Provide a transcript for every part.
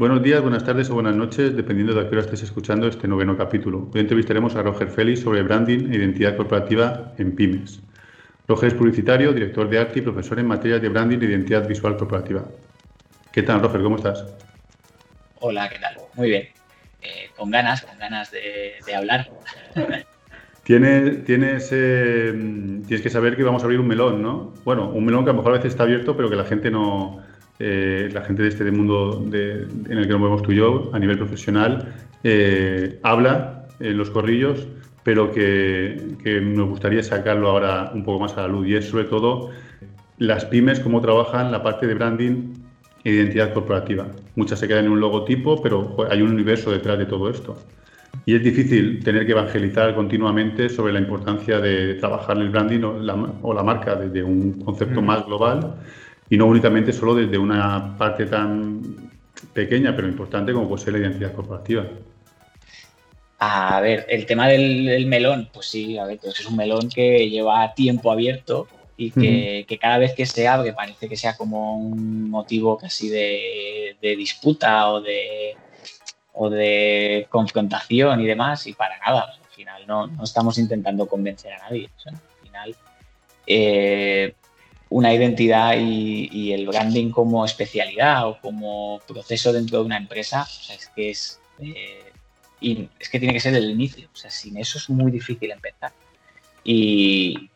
Buenos días, buenas tardes o buenas noches, dependiendo de a qué hora estés escuchando este noveno capítulo. Hoy entrevistaremos a Roger Félix sobre branding e identidad corporativa en pymes. Roger es publicitario, director de arte y profesor en materias de branding e identidad visual corporativa. ¿Qué tal, Roger? ¿Cómo estás? Hola, ¿qué tal? Muy bien. Eh, con ganas, con ganas de, hablar. Tienes, tienes, eh, tienes que saber que vamos a abrir un melón, ¿no? Bueno, un melón que a lo mejor a veces está abierto, pero que la gente no, eh, la gente de este mundo en el que nos movemos tú y yo, a nivel profesional, eh, habla en los corrillos, pero que, nos gustaría sacarlo ahora un poco más a la luz. Y es sobre todo las pymes, cómo trabajan la parte de branding e identidad corporativa. Muchas se quedan en un logotipo, pero hay un universo detrás de todo esto. Y es difícil tener que evangelizar continuamente sobre la importancia de trabajar el branding o la, o la marca desde un concepto más global y no únicamente solo desde una parte tan pequeña pero importante como puede ser la identidad corporativa. A ver, el tema del, melón, pues sí, a ver, pues es un melón que lleva tiempo abierto y que, cada vez que se abre parece que sea como un motivo casi de, disputa o de, o de confrontación y demás, y para nada. al final no, no, estamos intentando convencer a nadie. al final eh, una identidad y, el branding como especialidad o como proceso dentro de una empresa, es que es, eh, y es que tiene que ser el inicio, o sea, sin eso es muy difícil empezar. Y,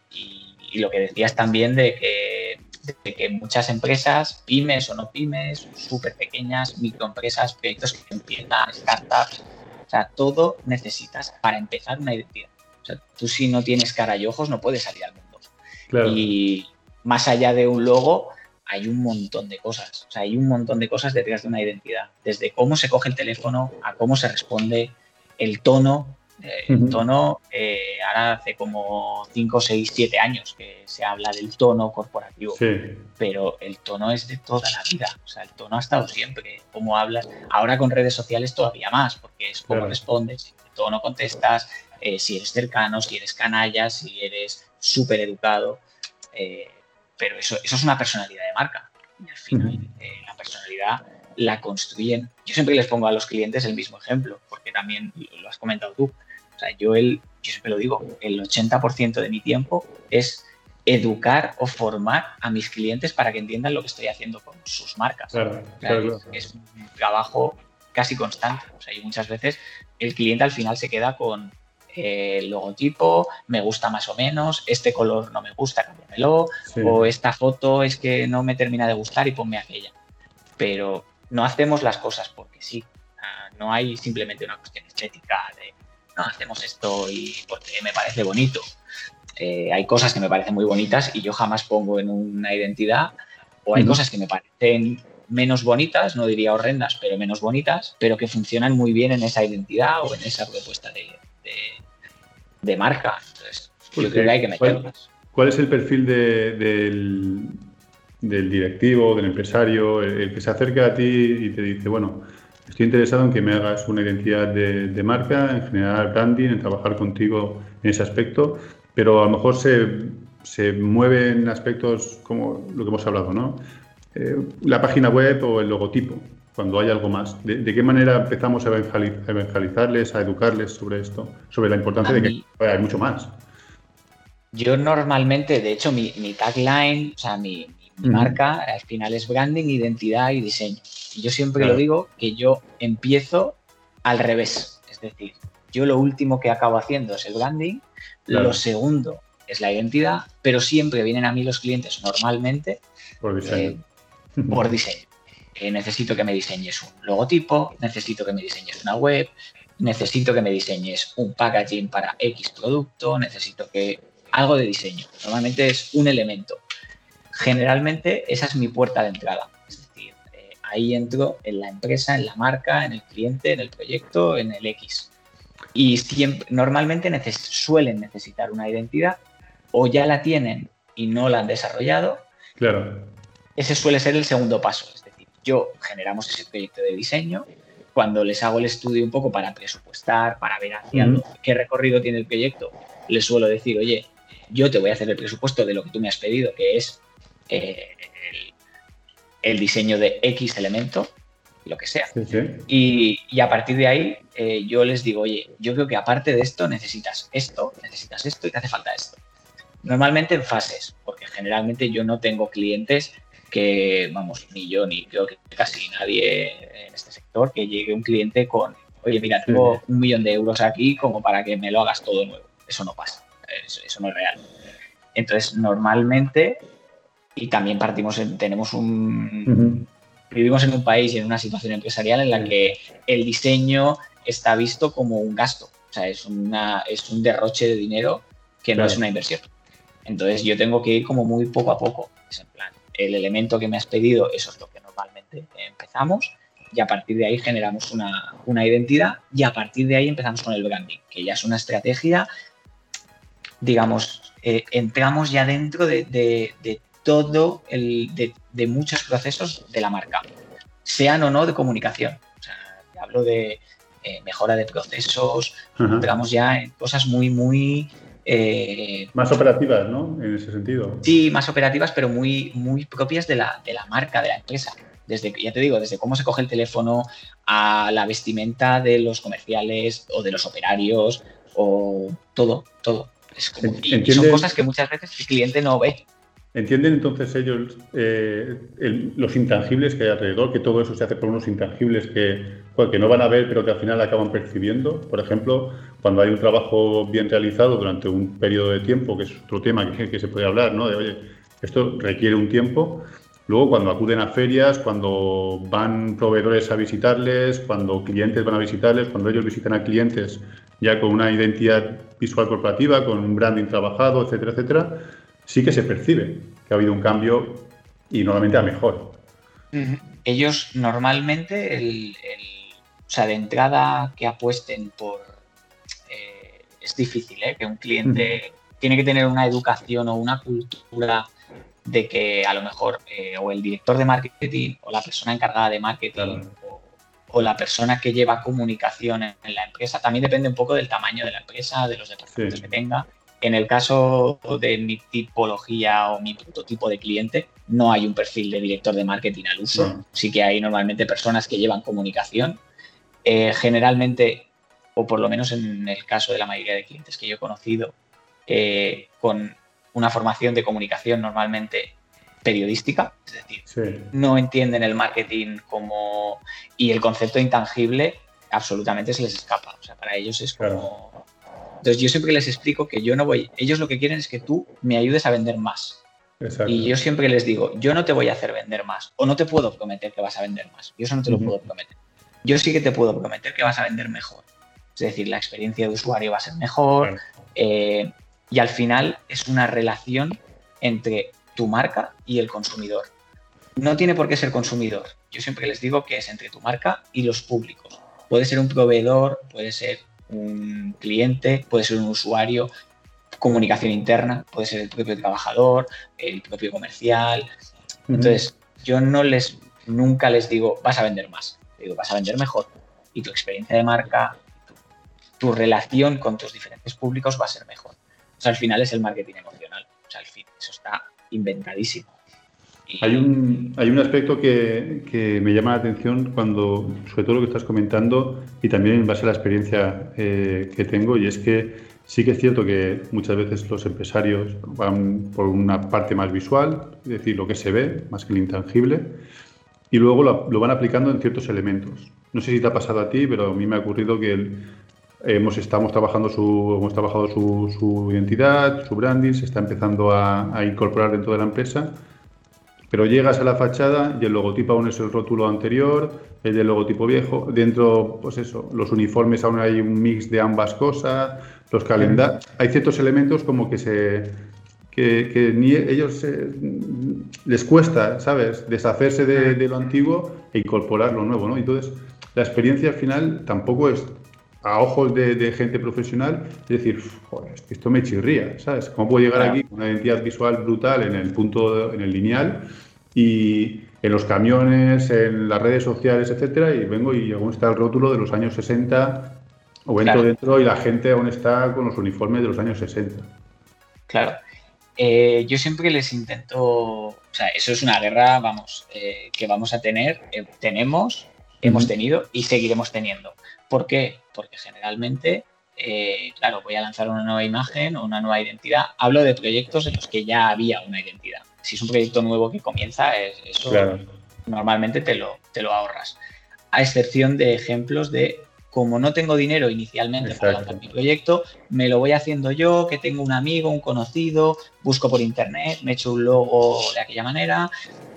lo que decías también de que, de que, muchas empresas, pymes o no pymes, súper pequeñas, microempresas, proyectos que empiezan, startups, o sea, todo necesitas para empezar una identidad. O sea, tú si no tienes cara y ojos no puedes salir al mundo. Claro. Y, más allá de un logo, hay un montón de cosas. O sea, hay un montón de cosas detrás de una identidad. Desde cómo se coge el teléfono a cómo se responde, el tono. Eh, el tono, eh, ahora hace como 5, 6, 7 años que se habla del tono corporativo. Pero el tono es de toda la vida. O sea, el tono ha estado siempre. Cómo hablas. Ahora con redes sociales todavía más, porque es cómo respondes, el tono contestas, eh, si eres cercano, si eres canalla, si eres súper educado pero eso, eso es una personalidad de marca. Y al final, eh, la personalidad la construyen. Yo siempre les pongo a los clientes el mismo ejemplo, porque también lo has comentado tú. O sea, yo, el, yo siempre lo digo, el 80% de mi tiempo es educar o formar a mis clientes para que entiendan lo que estoy haciendo con sus marcas. Claro, claro, es, un trabajo casi constante. O sea, y muchas veces el cliente al final se queda con, el logotipo me gusta más o menos, este color no me gusta, cámbiamelo, o esta foto es que no me termina de gustar y ponme aquella. Pero no hacemos las cosas porque sí. No hay simplemente una cuestión estética de no hacemos esto y porque me parece bonito. Eh, hay cosas que me parecen muy bonitas y yo jamás pongo en una identidad, o hay cosas que me parecen menos bonitas, no diría horrendas, pero menos bonitas, pero que funcionan muy bien en esa identidad o en esa propuesta de, de marca. Entonces, yo creo que hay que meterlas. ¿Cuál, es el perfil del, del, directivo, del empresario, el, que se acerca a ti y te dice, bueno, estoy interesado en que me hagas una identidad de, marca, en general branding, en trabajar contigo en ese aspecto, pero a lo mejor se, se mueve en aspectos como lo que hemos hablado, ¿no? Eh, la página web o el logotipo cuando hay algo más? ¿De, qué manera empezamos a evangelizarles, a educarles sobre esto, sobre la importancia de que hay mucho más? Yo normalmente, de hecho, mi, tagline, o sea, mi, marca, al final es branding, identidad y diseño. Y yo siempre lo digo que yo empiezo al revés. Es decir, yo lo último que acabo haciendo es el branding, lo segundo es la identidad, pero siempre vienen a mí los clientes normalmente por diseño. Eh, por diseño. Eh, necesito que me diseñes un logotipo, necesito que me diseñes una web, necesito que me diseñes un packaging para X producto, necesito que algo de diseño. Normalmente es un elemento. Generalmente esa es mi puerta de entrada. Es decir, eh, ahí entro en la empresa, en la marca, en el cliente, en el proyecto, en el X. Y siempre, normalmente suelen necesitar una identidad o ya la tienen y no la han desarrollado. Claro. Ese suele ser el segundo paso yo generamos ese proyecto de diseño. Cuando les hago el estudio un poco para presupuestar, para ver hacia qué recorrido tiene el proyecto, les suelo decir, oye, yo te voy a hacer el presupuesto de lo que tú me has pedido, que es eh, el, diseño de X elemento. lo que sea. Y, a partir de ahí eh, yo les digo, oye, yo creo que aparte de esto necesitas esto, necesitas esto y te hace falta esto. Normalmente en fases, porque generalmente yo no tengo clientes que, vamos, ni yo ni creo que casi nadie en este sector, que llegue un cliente con, oye, mira, tengo un millón de euros aquí como para que me lo hagas todo nuevo. Eso no pasa, eso, no es real. Entonces, normalmente, y también partimos, tenemos un, vivimos en un país y en una situación empresarial en la que el diseño está visto como un gasto, o sea, es, una, es un derroche de dinero que no es una inversión. Entonces yo tengo que ir como muy poco a poco. Es en plan, el elemento que me has pedido, eso es lo que normalmente empezamos y a partir de ahí generamos una, una identidad y a partir de ahí empezamos con el branding, que ya es una estrategia, digamos, eh, entramos ya dentro de, de todo el, de, muchos procesos de la marca, sean o no de comunicación. O sea, hablo de eh, mejora de procesos, entramos ya en cosas muy, muy... Eh, más operativas, ¿no? En ese sentido. Sí, más operativas, pero muy, muy propias de la, de la marca, de la empresa. Desde, ya te digo, desde cómo se coge el teléfono a la vestimenta de los comerciales o de los operarios o todo, todo. Es como, y son cosas que muchas veces el cliente no ve. ¿Entienden entonces ellos eh, los intangibles que hay alrededor, que todo eso se hace por unos intangibles que, que no van a ver, pero que al final acaban percibiendo? Por ejemplo, cuando hay un trabajo bien realizado durante un periodo de tiempo, que es otro tema que, que se puede hablar, ¿no? De, oye, esto requiere un tiempo. Luego, cuando acuden a ferias, cuando van proveedores a visitarles, cuando clientes van a visitarles, cuando ellos visitan a clientes ya con una identidad visual corporativa, con un branding trabajado, etcétera, etcétera, sí que se percibe que ha habido un cambio y normalmente a mejor. Ellos normalmente, el, o sea, de entrada que apuesten por... Eh, es difícil, ¿eh? Que un cliente tiene que tener una educación o una cultura de que a lo mejor eh, o el director de marketing o la persona encargada de marketing o, la persona que lleva comunicación en, la empresa, también depende un poco del tamaño de la empresa, de los departamentos que tenga, en el caso de mi tipología o mi prototipo de cliente, no hay un perfil de director de marketing al uso. Sí que hay normalmente personas que llevan comunicación. Eh, generalmente, o por lo menos en el caso de la mayoría de clientes que yo he conocido, eh, con una formación de comunicación normalmente periodística, es decir, no entienden el marketing como y el concepto intangible absolutamente se les escapa. O sea, para ellos es como entonces yo siempre les explico que yo no voy, ellos lo que quieren es que tú me ayudes a vender más. Y yo siempre les digo, yo no te voy a hacer vender más o no te puedo prometer que vas a vender más. Yo eso no te lo puedo prometer. Yo sí que te puedo prometer que vas a vender mejor. Es decir, la experiencia de usuario va a ser mejor eh, y al final es una relación entre tu marca y el consumidor. No tiene por qué ser consumidor. Yo siempre les digo que es entre tu marca y los públicos. Puede ser un proveedor, puede ser un cliente, puede ser un usuario, comunicación interna, puede ser el propio trabajador, el propio comercial. Entonces, yo no les, nunca les digo, vas a vender más, vas a vender mejor. Y tu experiencia de marca, tu, relación con tus diferentes públicos va a ser mejor. O sea, al final es el marketing emocional. O sea, al fin, eso está inventadísimo. Hay un, hay un aspecto que, me llama la atención cuando, sobre todo lo que estás comentando y también en base a la experiencia eh, que tengo, y es que sí que es cierto que muchas veces los empresarios van por una parte más visual, es decir, lo que se ve más que el intangible, y luego lo, van aplicando en ciertos elementos. No sé si te ha pasado a ti, pero a mí me ha ocurrido que hemos estamos trabajando su hemos trabajado su, su, identidad, su branding, se está empezando a, a incorporar dentro de la empresa pero llegas a la fachada y el logotipo aún es el rótulo anterior, el del logotipo viejo. Dentro, pues eso, los uniformes aún hay un mix de ambas cosas, los calendarios. Hay ciertos elementos como que se. Que, ni ellos les cuesta, ¿sabes?, deshacerse de, lo antiguo e incorporar lo nuevo, ¿no? Entonces, la experiencia al final tampoco es a ojos de, gente profesional, es decir, joder, esto me chirría, ¿sabes? ¿Cómo puedo llegar aquí con una identidad visual brutal en el punto, en el lineal y en los camiones, en las redes sociales, etcétera, y vengo y aún está el rótulo de los años 60 o entro dentro y la gente aún está con los uniformes de los años 60. Claro. Eh, yo siempre les intento, o sea, eso es una guerra, vamos, eh, que vamos a tener, eh, tenemos hemos tenido y seguiremos teniendo. ¿Por qué? Porque generalmente, claro, voy a lanzar una nueva imagen o una nueva identidad. Hablo de proyectos en los que ya había una identidad. Si es un proyecto nuevo que comienza, eso normalmente te lo, te lo ahorras. A excepción de ejemplos de como no tengo dinero inicialmente para lanzar mi proyecto, me lo voy haciendo yo, que tengo un amigo, un conocido, busco por internet, me echo un logo de aquella manera,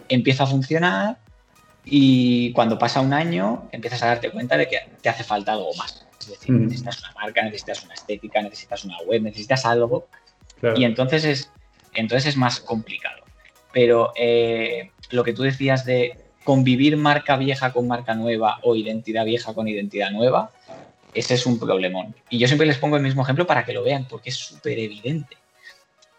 empieza a funcionar y cuando pasa un año empiezas a darte cuenta de que te hace falta algo más. Es decir, mm. necesitas una marca, necesitas una estética, necesitas una web, necesitas algo. Y entonces es, entonces es más complicado. Pero eh, lo que tú decías de convivir marca vieja con marca nueva o identidad vieja con identidad nueva, ese es un problemón. Y yo siempre les pongo el mismo ejemplo para que lo vean, porque es súper evidente.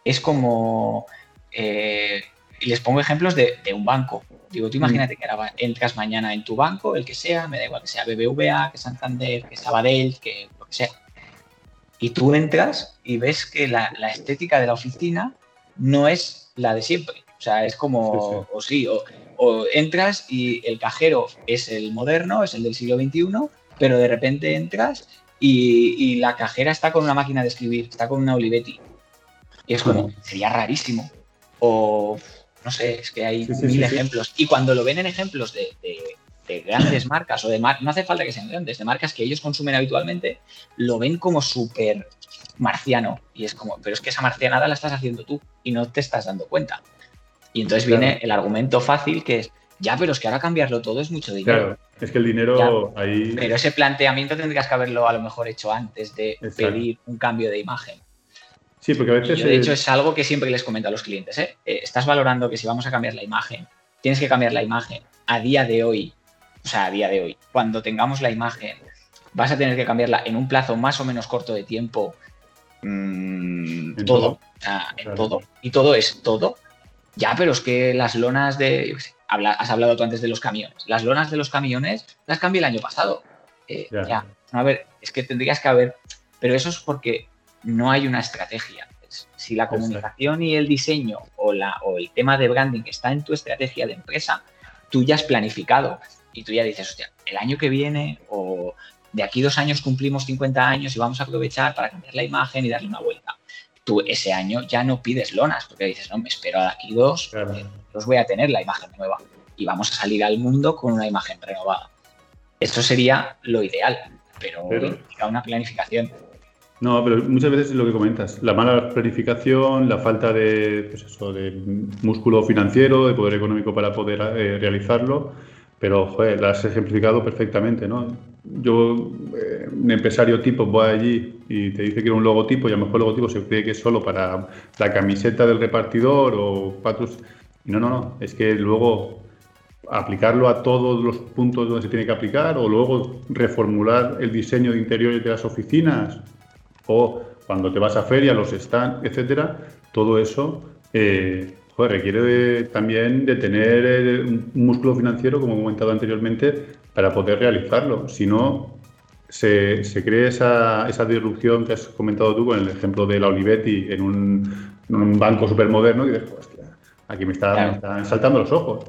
Es como, eh, les pongo ejemplos de, un banco. Digo, tú mm. imagínate que ahora entras mañana en tu banco, el que sea, me da igual que sea BBVA, que Santander, que Sabadell, que lo que sea. Y tú entras y ves que la, estética de la oficina no es la de siempre. O sea, es como, o sí, o o entras y el cajero es el moderno, es el del siglo XXI, pero de repente entras y, la cajera está con una máquina de escribir, está con una Olivetti. Y es como, sería rarísimo. O, no sé, es que hay mil ejemplos. Y cuando lo ven en ejemplos de, grandes marcas o de mar no hace falta que sean grandes, de marcas que ellos consumen habitualmente, lo ven como súper marciano. Y es como, pero es que esa marcianada la estás haciendo tú y no te estás dando cuenta. Y entonces viene el argumento fácil que es, ya, pero es que ahora cambiarlo todo es mucho dinero. Claro, es que el dinero ahí... Pero ese planteamiento tendrías que haberlo a lo mejor hecho antes de pedir un cambio de imagen. Sí, porque a veces... de hecho, es algo que siempre les comento a los clientes. ¿eh? ¿eh? Estás valorando que si vamos a cambiar la imagen, tienes que cambiar la imagen a día de hoy, o sea, a día de hoy, cuando tengamos la imagen, vas a tener que cambiarla en un plazo más o menos corto de tiempo. Mm, todo, O sea, en todo. Y todo es todo ya, pero es que las lonas de. has hablado tú antes de los camiones. Las lonas de los camiones las cambié el año pasado. Eh, ya. A ver, es que tendrías que haber. Pero eso es porque no hay una estrategia. Si la comunicación y el diseño o, la, o el tema de branding está en tu estrategia de empresa, tú ya has planificado y tú ya dices, hostia, el año que viene o de aquí dos años cumplimos 50 años y vamos a aprovechar para cambiar la imagen y darle una vuelta tú ese año ya no pides lonas, porque dices, no, me espero a aquí dos, los voy a tener la imagen nueva y vamos a salir al mundo con una imagen renovada. Eso sería lo ideal, pero, implica una planificación. No, pero muchas veces es lo que comentas, la mala planificación, la falta de, pues eso, de músculo financiero, de poder económico para poder eh, realizarlo, pero joder, la has ejemplificado perfectamente, ¿no? yo, eh, un empresario tipo, voy allí y te dice que era un logotipo y a lo mejor el logotipo se cree que es solo para la camiseta del repartidor o patrus. No, no, no. Es que luego aplicarlo a todos los puntos donde se tiene que aplicar o luego reformular el diseño de interiores de las oficinas o cuando te vas a feria, los stands, etcétera, todo eso eh, requiere también de tener eh, un músculo financiero, como he comentado anteriormente, para poder realizarlo. Si no, se, se cree esa, esa, disrupción que has comentado tú con el ejemplo de la Olivetti en un, un banco súper moderno y dices, aquí me, están saltando los ojos.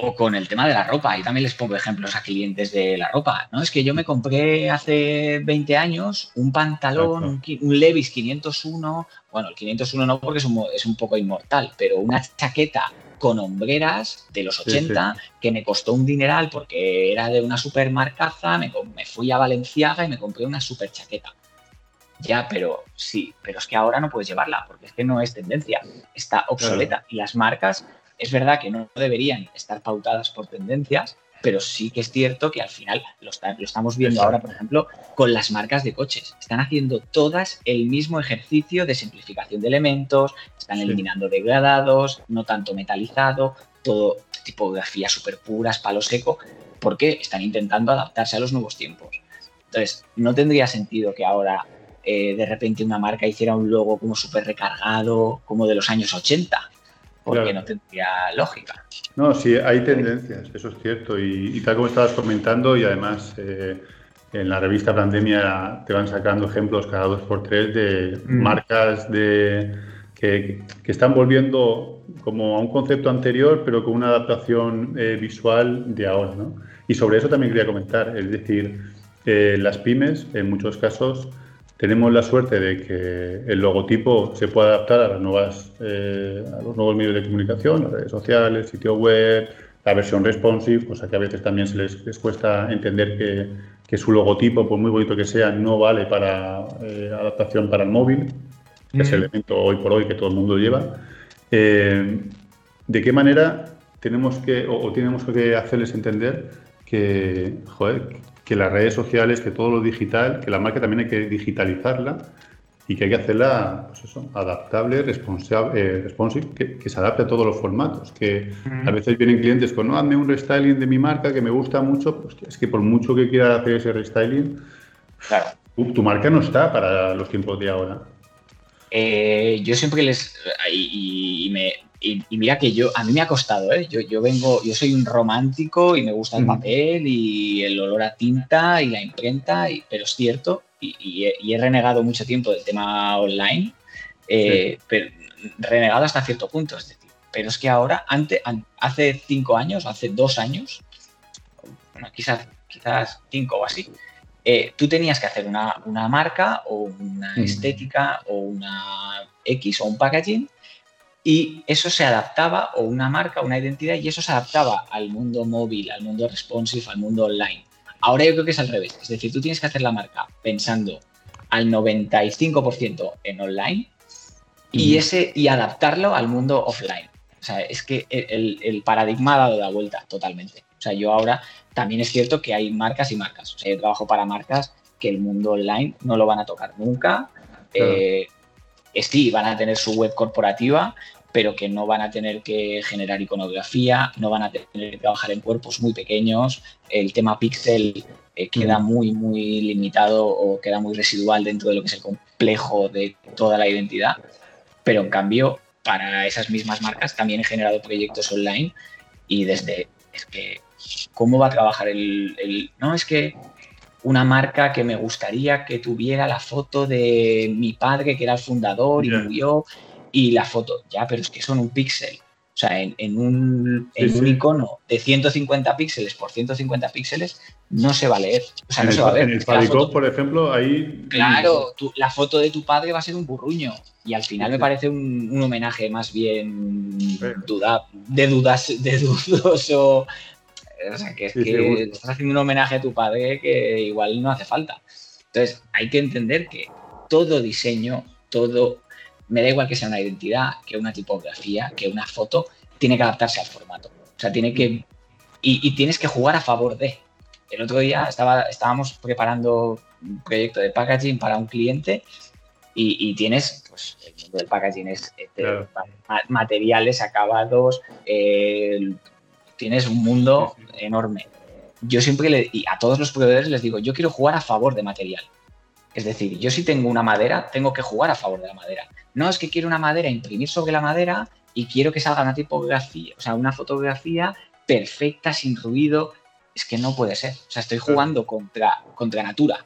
O con el tema de la ropa, y también les pongo ejemplos a clientes de la ropa, ¿no? Es que yo me compré hace 20 años un pantalón, un, Levis 501, bueno, el 501 no porque es un, es un poco inmortal, pero una chaqueta con hombreras de los 80 que me costó un dineral porque era de una supermarcaza, me, me fui a Valenciaga y me compré una super chaqueta. Ya, pero sí, pero es que ahora no puedes llevarla porque es que no es tendencia, está obsoleta. Y las marcas es verdad que no deberían estar pautadas por tendencias, pero sí que es cierto que al final lo, estamos viendo ahora, por ejemplo, con las marcas de coches. Están haciendo todas el mismo ejercicio de simplificación de elementos, están eliminando degradados, no tanto metalizado, todo tipografía súper puras, palo seco, porque están intentando adaptarse a los nuevos tiempos. Entonces, no tendría sentido que ahora eh, de repente una marca hiciera un logo como súper recargado, como de los años 80 porque no tendría lógica. No, sí, hay tendencias, eso es cierto. Y, tal como estabas comentando, y además eh, en la revista Pandemia te van sacando ejemplos cada dos por tres de mm. marcas de que, están volviendo como a un concepto anterior, pero con una adaptación eh, visual de ahora. ¿no? Y sobre eso también quería comentar, es decir, eh, las pymes, en muchos casos, tenemos la suerte de que el logotipo se pueda adaptar a, las nuevas, eh, a los nuevos medios de comunicación, las redes sociales, sitio web, la versión responsive, cosa que a veces también se les, cuesta entender que, que, su logotipo, por muy bonito que sea, no vale para adaptación para el móvil que es el elemento hoy por hoy que todo el mundo lleva. Eh, ¿De qué manera tenemos que, o, tenemos que hacerles entender que, que las redes sociales, que todo lo digital, que la marca también hay que digitalizarla y que hay que hacerla pues adaptable, responsable, eh, responsive, que, se adapte a todos los formatos. Que a veces vienen clientes con, no, hazme un restyling de mi marca que me gusta mucho, pues es que por mucho que quiera hacer ese restyling, tu marca no está para los tiempos de ahora. Eh, yo siempre les. Y, me, y, mira que yo, a mí me ha costado, ¿eh? Yo, yo vengo, yo soy un romántico y me gusta el papel y el olor a tinta y la imprenta, y, pero es cierto, y, he, renegado mucho tiempo del tema online, eh, pero renegado hasta cierto punto, es decir, pero es que ahora, antes, hace cinco años, hace dos años, bueno, quizás, quizás cinco o así, eh, tú tenías que hacer una, marca o una estética o una X o un packaging y eso se adaptaba, o una marca, una identidad, y eso se adaptaba al mundo móvil, al mundo responsive, al mundo online. Ahora yo creo que es al revés, es decir, tú tienes que hacer la marca pensando al 95% en online y, ese, y adaptarlo al mundo offline. O sea, es que el, el paradigma ha dado la vuelta totalmente. O sea, yo ahora también es cierto que hay marcas y marcas. O sea, yo trabajo para marcas que el mundo online no lo van a tocar nunca. Eh, sí, van a tener su web corporativa, pero que no van a tener que generar iconografía, no van a tener que trabajar en cuerpos muy pequeños. El tema pixel eh, queda muy, muy limitado o queda muy residual dentro de lo que es el complejo de toda la identidad. Pero en cambio, para esas mismas marcas también he generado proyectos online y desde es que cómo va a trabajar el, No, es que una marca que me gustaría que tuviera la foto de mi padre, que era el fundador y murió, y la foto, ya, pero es que son un píxel. O sea, en, un, en un, icono de 150 píxeles por 150 píxeles no se va a leer. O sea, no se va a ver. En el por ejemplo, ahí. Claro, la foto de tu padre va a ser un burruño. Y al final me parece un, un homenaje más bien duda, de dudas, de dudoso o sea, que es que estás haciendo un homenaje a tu padre que igual no hace falta. Entonces, hay que entender que todo diseño, todo, me da igual que sea una identidad, que una tipografía, que una foto, tiene que adaptarse al formato. O sea, tiene que. Y, tienes que jugar a favor de. El otro día estaba, estábamos preparando un proyecto de packaging para un cliente y, tienes, pues, el mundo del packaging es eh, materiales acabados, eh, tienes un mundo enorme. Yo siempre le, y a todos los proveedores les digo, yo quiero jugar a favor de material. Es decir, yo si tengo una madera, tengo que jugar a favor de la madera. No es que quiero una madera, imprimir sobre la madera y quiero que salga una tipografía, o sea, una fotografía perfecta, sin ruido. Es que no puede ser. O sea, estoy jugando contra, contra natura.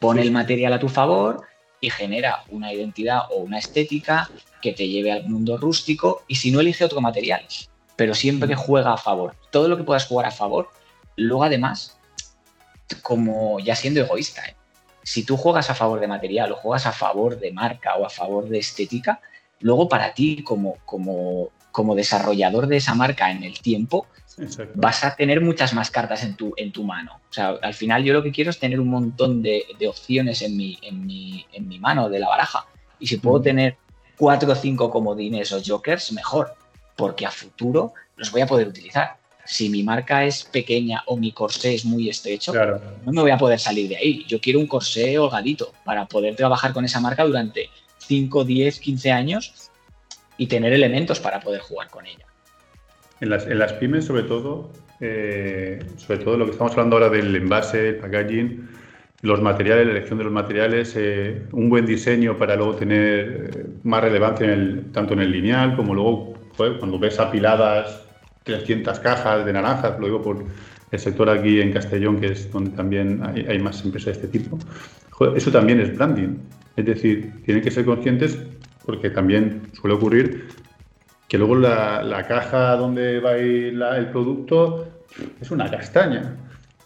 Pone el material a tu favor y genera una identidad o una estética que te lleve al mundo rústico y si no elige otro material pero siempre que juega a favor. Todo lo que puedas jugar a favor, luego además, como ya siendo egoísta, ¿eh? si tú juegas a favor de material o juegas a favor de marca o a favor de estética, luego para ti como, como, como desarrollador de esa marca en el tiempo, vas a tener muchas más cartas en tu, en tu mano. O sea, al final yo lo que quiero es tener un montón de, opciones en mi, en, mi, en mi mano de la baraja. Y si puedo tener cuatro o cinco comodines o jokers, mejor porque a futuro los voy a poder utilizar. Si mi marca es pequeña o mi corsé es muy estrecho, no me voy a poder salir de ahí. Yo quiero un corsé holgadito para poder trabajar con esa marca durante 5, 10, 15 años y tener elementos para poder jugar con ella. En las, pymes, sobre todo, eh, sobre todo lo que estamos hablando ahora del envase, el packaging, los materiales, la elección de los materiales, eh, un buen diseño para luego tener eh, más relevancia tanto en el lineal como luego cuando ves apiladas 300 cajas de naranjas, lo digo por el sector aquí en Castellón, que es donde también hay, más empresas de este tipo, eso también es branding. Es decir, tienen que ser conscientes porque también suele ocurrir que luego la, caja donde va el producto es una castaña,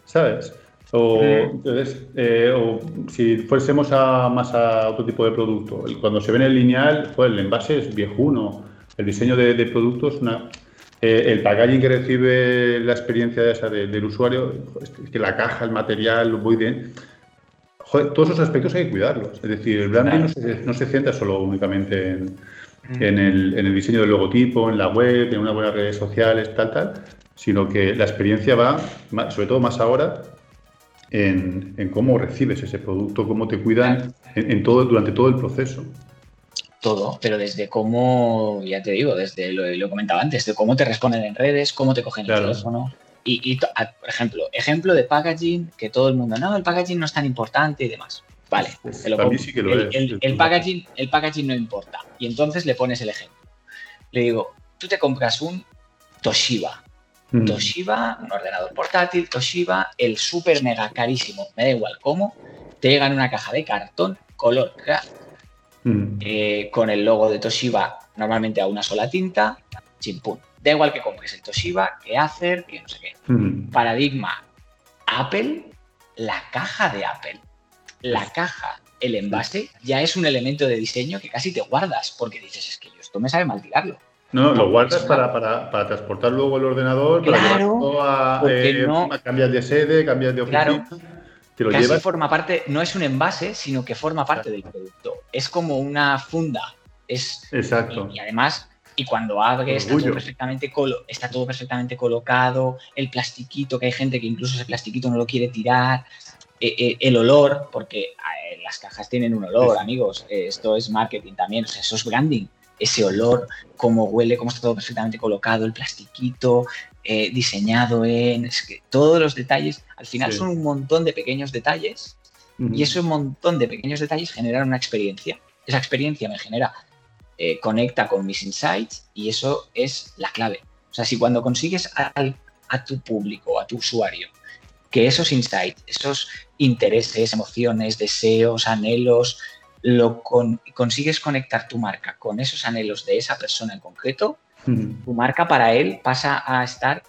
¿sabes? O, entonces, eh, o si fuésemos a, más a otro tipo de producto, cuando se ve en el lineal, pues el envase es viejuno, el diseño de, de producto es una... Eh, el packaging que recibe la experiencia esa del usuario, es que la caja, el material, muy bien. todos esos aspectos hay que cuidarlos. Es decir, el branding no, se, no, se, centra solo únicamente en, en, el, en, el, diseño del logotipo, en la web, en unas buenas redes sociales, tal, tal, sino que la experiencia va, sobre todo más ahora, en, cómo recibes ese producto, cómo te cuidan en, todo, durante todo el proceso. Todo, pero desde cómo, ya te digo, desde lo, lo comentaba antes, de cómo te responden en redes, cómo te cogen el teléfono. Y, por ejemplo, ejemplo de packaging, que todo el mundo, no, el packaging no es tan importante y demás. Vale, el, packaging, el packaging no importa. Y entonces le pones el ejemplo. Le digo, tú te compras un Toshiba, Mm. Toshiba, un ordenador portátil, Toshiba, el super mega carísimo, me da igual cómo, te llega en una caja de cartón color mm. eh, con el logo de Toshiba normalmente a una sola tinta, chimpún. Da igual que compres el Toshiba, que Acer, que no sé qué. Mm. Paradigma, Apple, la caja de Apple. La caja, el envase, ya es un elemento de diseño que casi te guardas, porque dices, es que yo esto me sabe mal tirarlo. No, lo guardas para, para, para, transportar luego el ordenador, claro, para eh, a, cambiar de sede, cambiar de oficina. Claro. Casi forma parte, no es un envase, sino que forma parte del producto. Es como una funda. Es, Exacto. Y, además, y cuando abres, está todo, perfectamente está todo perfectamente colocado, el plastiquito, que hay gente que incluso ese plastiquito no lo quiere tirar, eh, eh, el olor, porque las cajas tienen un olor, amigos. esto es marketing también, o sea, eso es branding ese olor, cómo huele, cómo está todo perfectamente colocado, el plastiquito, eh, diseñado en... Es que todos los detalles, al final son un montón de pequeños detalles y ese montón de pequeños detalles generan una experiencia. Esa experiencia me genera, eh, conecta con mis insights y eso es la clave. O sea, si cuando consigues a tu público, a tu usuario, que esos insights, esos intereses, emociones, deseos, anhelos, lo consigues conectar tu marca con esos anhelos de esa persona en concreto, tu marca para él pasa a estar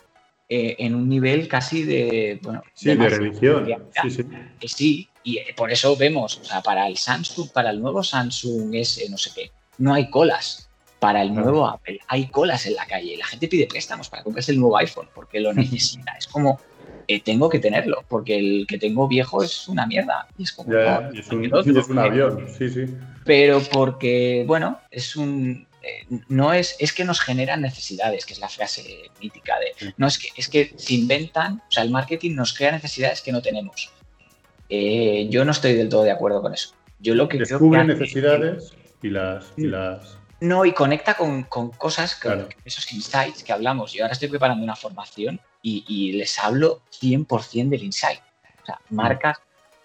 eh, en un nivel casi de, bueno, sí, de, religión. Sí, sí. sí, y eh, por eso vemos, o sea, para el Samsung, para el nuevo Samsung S, no sé qué, no hay colas. Para el nuevo Apple hay colas en la calle. La gente pide préstamos para comprarse el nuevo iPhone porque lo necesita. es como eh, tengo que tenerlo, porque el que tengo viejo es una mierda. es, como, es, un, avión, sí, sí. Pero porque, bueno, es un. Eh, no es, es que nos generan necesidades, que es la frase mítica de. No, es que, es que se inventan, o sea, el marketing nos crea necesidades que no tenemos. Eh, yo no estoy del todo de acuerdo con eso. Yo lo que Descubre necesidades y las, y las no, y conecta con, cosas, con esos insights que hablamos. Yo ahora estoy preparando una formación y, les hablo 100% del insight. O sea, marcas,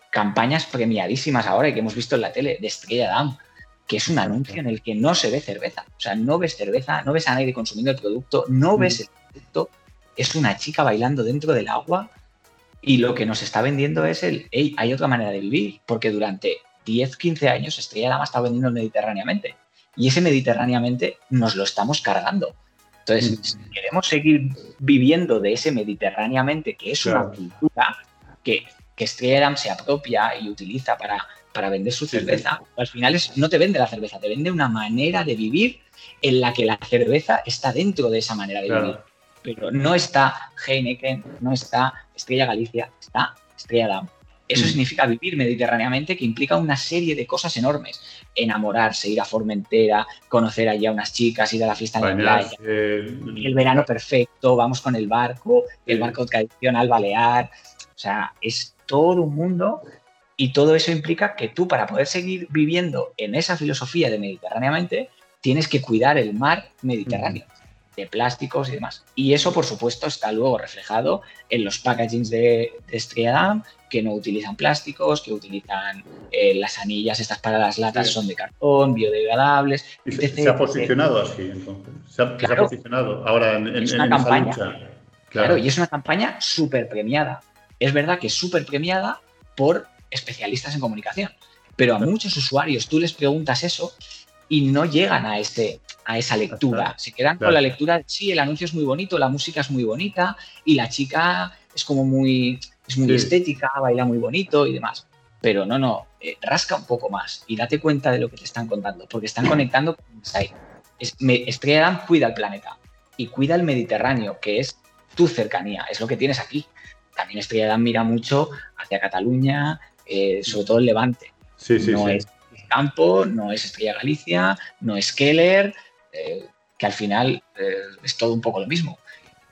campañas premiadísimas ahora y que hemos visto en la tele de Estrella Damm, que es un anuncio en el que no se ve cerveza. O sea, no ves cerveza, no ves a nadie consumiendo el producto, no mm. ves el producto, es una chica bailando dentro del agua y lo que nos está vendiendo es el, hey, hay otra manera de vivir, porque durante 10, 15 años Estrella Damm ha estado vendiendo mediterráneamente y ese mediterráneamente nos lo estamos cargando. Entonces, mm. si queremos seguir viviendo de ese mediterráneamente, que es una cultura que, que Estrella se apropia y utiliza para, para vender su cerveza, al final es, no te vende la cerveza, te vende una manera de vivir en la que la cerveza está dentro de esa manera de vivir. Pero no está Heineken, no está Estrella Galicia, está Estrella Damm. Eso mm. significa vivir mediterráneamente, que implica una serie de cosas enormes. Enamorarse, ir a Formentera, conocer allá unas chicas, ir a la fiesta en la playa. El verano perfecto, vamos con el barco, el barco tradicional balear. O sea, es todo un mundo y todo eso implica que tú, para poder seguir viviendo en esa filosofía de mediterráneamente, tienes que cuidar el mar Mediterráneo de plásticos y demás. Y eso, por supuesto, está luego reflejado en los packagings de, de que no utilizan plásticos, que utilizan eh, las anillas, estas para las latas son de cartón, biodegradables. Y se, ha posicionado así, entonces. Se ha, posicionado ahora en, en, una campaña. Claro. y es una campaña súper premiada. Es verdad que es súper premiada por especialistas en comunicación, pero a muchos usuarios tú les preguntas eso y no llegan a, ese, a esa lectura. Se quedan con la lectura, sí, el anuncio es muy bonito, la música es muy bonita y la chica es como muy, es muy estética, baila muy bonito y demás. Pero no, no, eh, rasca un poco más y date cuenta de lo que te están contando, porque están conectando con Inside. Es, Estrella cuida el planeta y cuida el Mediterráneo, que es tu cercanía, es lo que tienes aquí. También Estrella mira mucho hacia Cataluña, eh, sobre todo el Levante. Sí, sí, no es Campo, no es Estrella Galicia, no es Keller, eh, que al final es todo un poco lo mismo.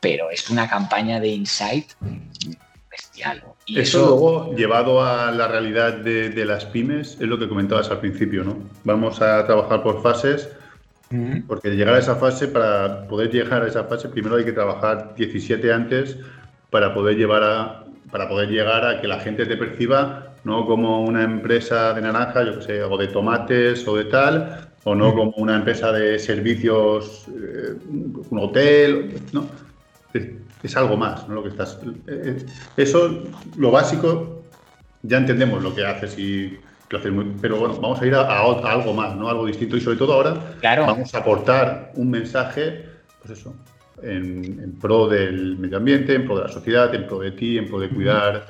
Pero es una campaña de insight bestial. Y eso, luego, llevado a la realidad de, las pymes, es lo que comentabas al principio, ¿no? Vamos a trabajar por fases, porque llegar a esa fase, para poder llegar a esa fase, primero hay que trabajar 17 antes para poder llevar a para poder llegar a que la gente te perciba no como una empresa de naranja, yo que sé, o de tomates o de tal, o no como una empresa de servicios, eh, un hotel, ¿no? es algo más, ¿no? Lo que estás. Eh, eh, eso, lo básico, ya entendemos lo que haces y lo haces muy. Pero bueno, vamos a ir a, algo más, ¿no? Algo distinto. Y sobre todo ahora vamos a aportar un mensaje, pues eso, en, pro del medio ambiente, en pro de la sociedad, en pro de ti, en pro de cuidar,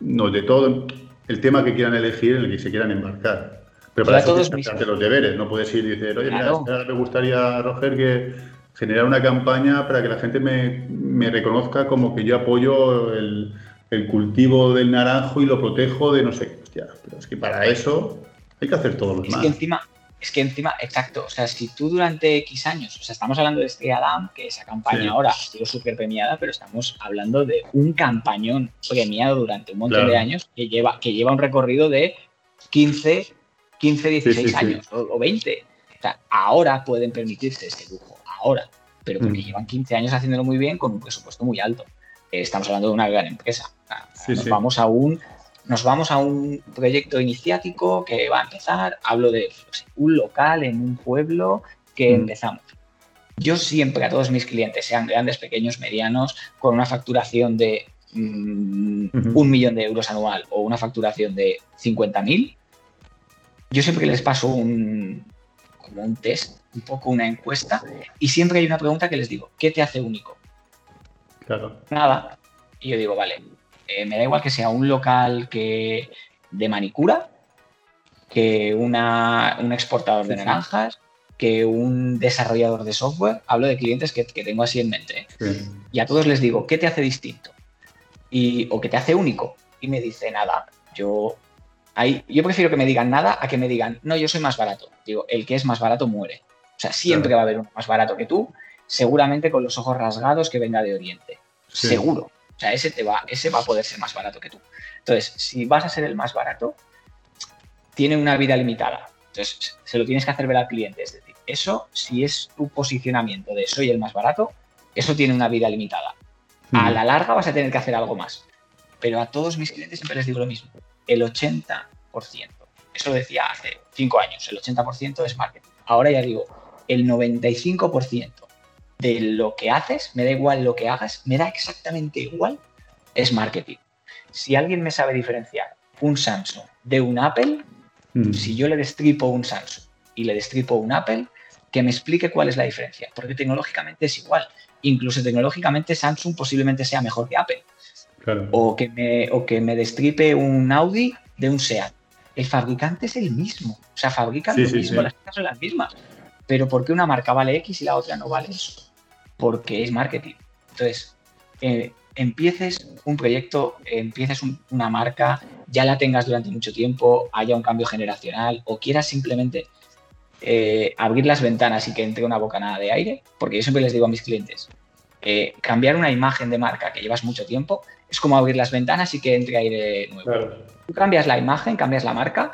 no de todo, el tema que quieran elegir, en el que se quieran embarcar. Pero para eso tienes que los deberes, no puedes ir y decir, oye, mira, me gustaría, Roger, que generar una campaña para que la gente me, reconozca como que yo apoyo el, cultivo del naranjo y lo protejo de no sé qué. pero es que para eso hay que hacer todos los es Que encima, es que encima, exacto, o sea, si tú durante X años, o sea, estamos hablando de este Adam, que esa campaña ahora ha sido súper premiada, pero estamos hablando de un campañón premiado durante un montón de años que lleva, que lleva un recorrido de 15, 15 16 años o, o 20. O sea, ahora pueden permitirse ese lujo ahora, pero porque mm. llevan 15 años haciéndolo muy bien con un presupuesto muy alto. Eh, estamos hablando de una gran empresa. nos, Vamos a un, nos vamos a un proyecto iniciático que va a empezar. Hablo de un local en un pueblo que mm. empezamos. Yo siempre a todos mis clientes, sean grandes, pequeños, medianos, con una facturación de mm, un millón de euros anual o una facturación de 50.000, yo siempre les paso un, como un test un poco una encuesta y siempre hay una pregunta que les digo, ¿qué te hace único? Claro. Nada. Y yo digo, vale, eh, me da igual que sea un local que de manicura, que una, un exportador de naranjas, que un desarrollador de software. Hablo de clientes que, tengo así en mente. Y a todos les digo, ¿qué te hace distinto? Y, o ¿qué te hace único? Y me dice, nada, yo, yo prefiero que me digan nada a que me digan, no, yo soy más barato. Digo, el que es más barato muere. O sea, siempre va a haber uno más barato que tú, seguramente con los ojos rasgados que venga de Oriente. Seguro. O sea, ese, te va, ese va a poder ser más barato que tú. Entonces, si vas a ser el más barato, tiene una vida limitada. Entonces, se lo tienes que hacer ver al cliente. Es decir, eso, si es tu posicionamiento de soy el más barato, eso tiene una vida limitada. A la larga vas a tener que hacer algo más. Pero a todos mis clientes siempre les digo lo mismo. El 80%. Eso lo decía hace cinco años. El 80% es marketing. Ahora ya digo, el 95% de lo que haces, me da igual lo que hagas, me da exactamente igual, es marketing. Si alguien me sabe diferenciar un Samsung de un Apple, mm. si yo le destripo un Samsung y le destripo un Apple, que me explique cuál es la diferencia, porque tecnológicamente es igual. Incluso tecnológicamente Samsung posiblemente sea mejor que Apple. O, que me, o que me destripe un Audi de un SEAT. El fabricante es el mismo. O sea, fabrican lo mismo, las cosas son las mismas. Pero ¿por qué una marca vale X y la otra no vale eso? Porque es marketing. Entonces, eh, empieces un proyecto, empieces una marca, ya la tengas durante mucho tiempo, haya un cambio generacional o quieras simplemente eh, abrir las ventanas y que entre una bocanada de aire, porque yo siempre les digo a mis clientes, eh, cambiar una imagen de marca que llevas mucho tiempo es como abrir las ventanas y que entre aire nuevo. Tú cambias la imagen, cambias la marca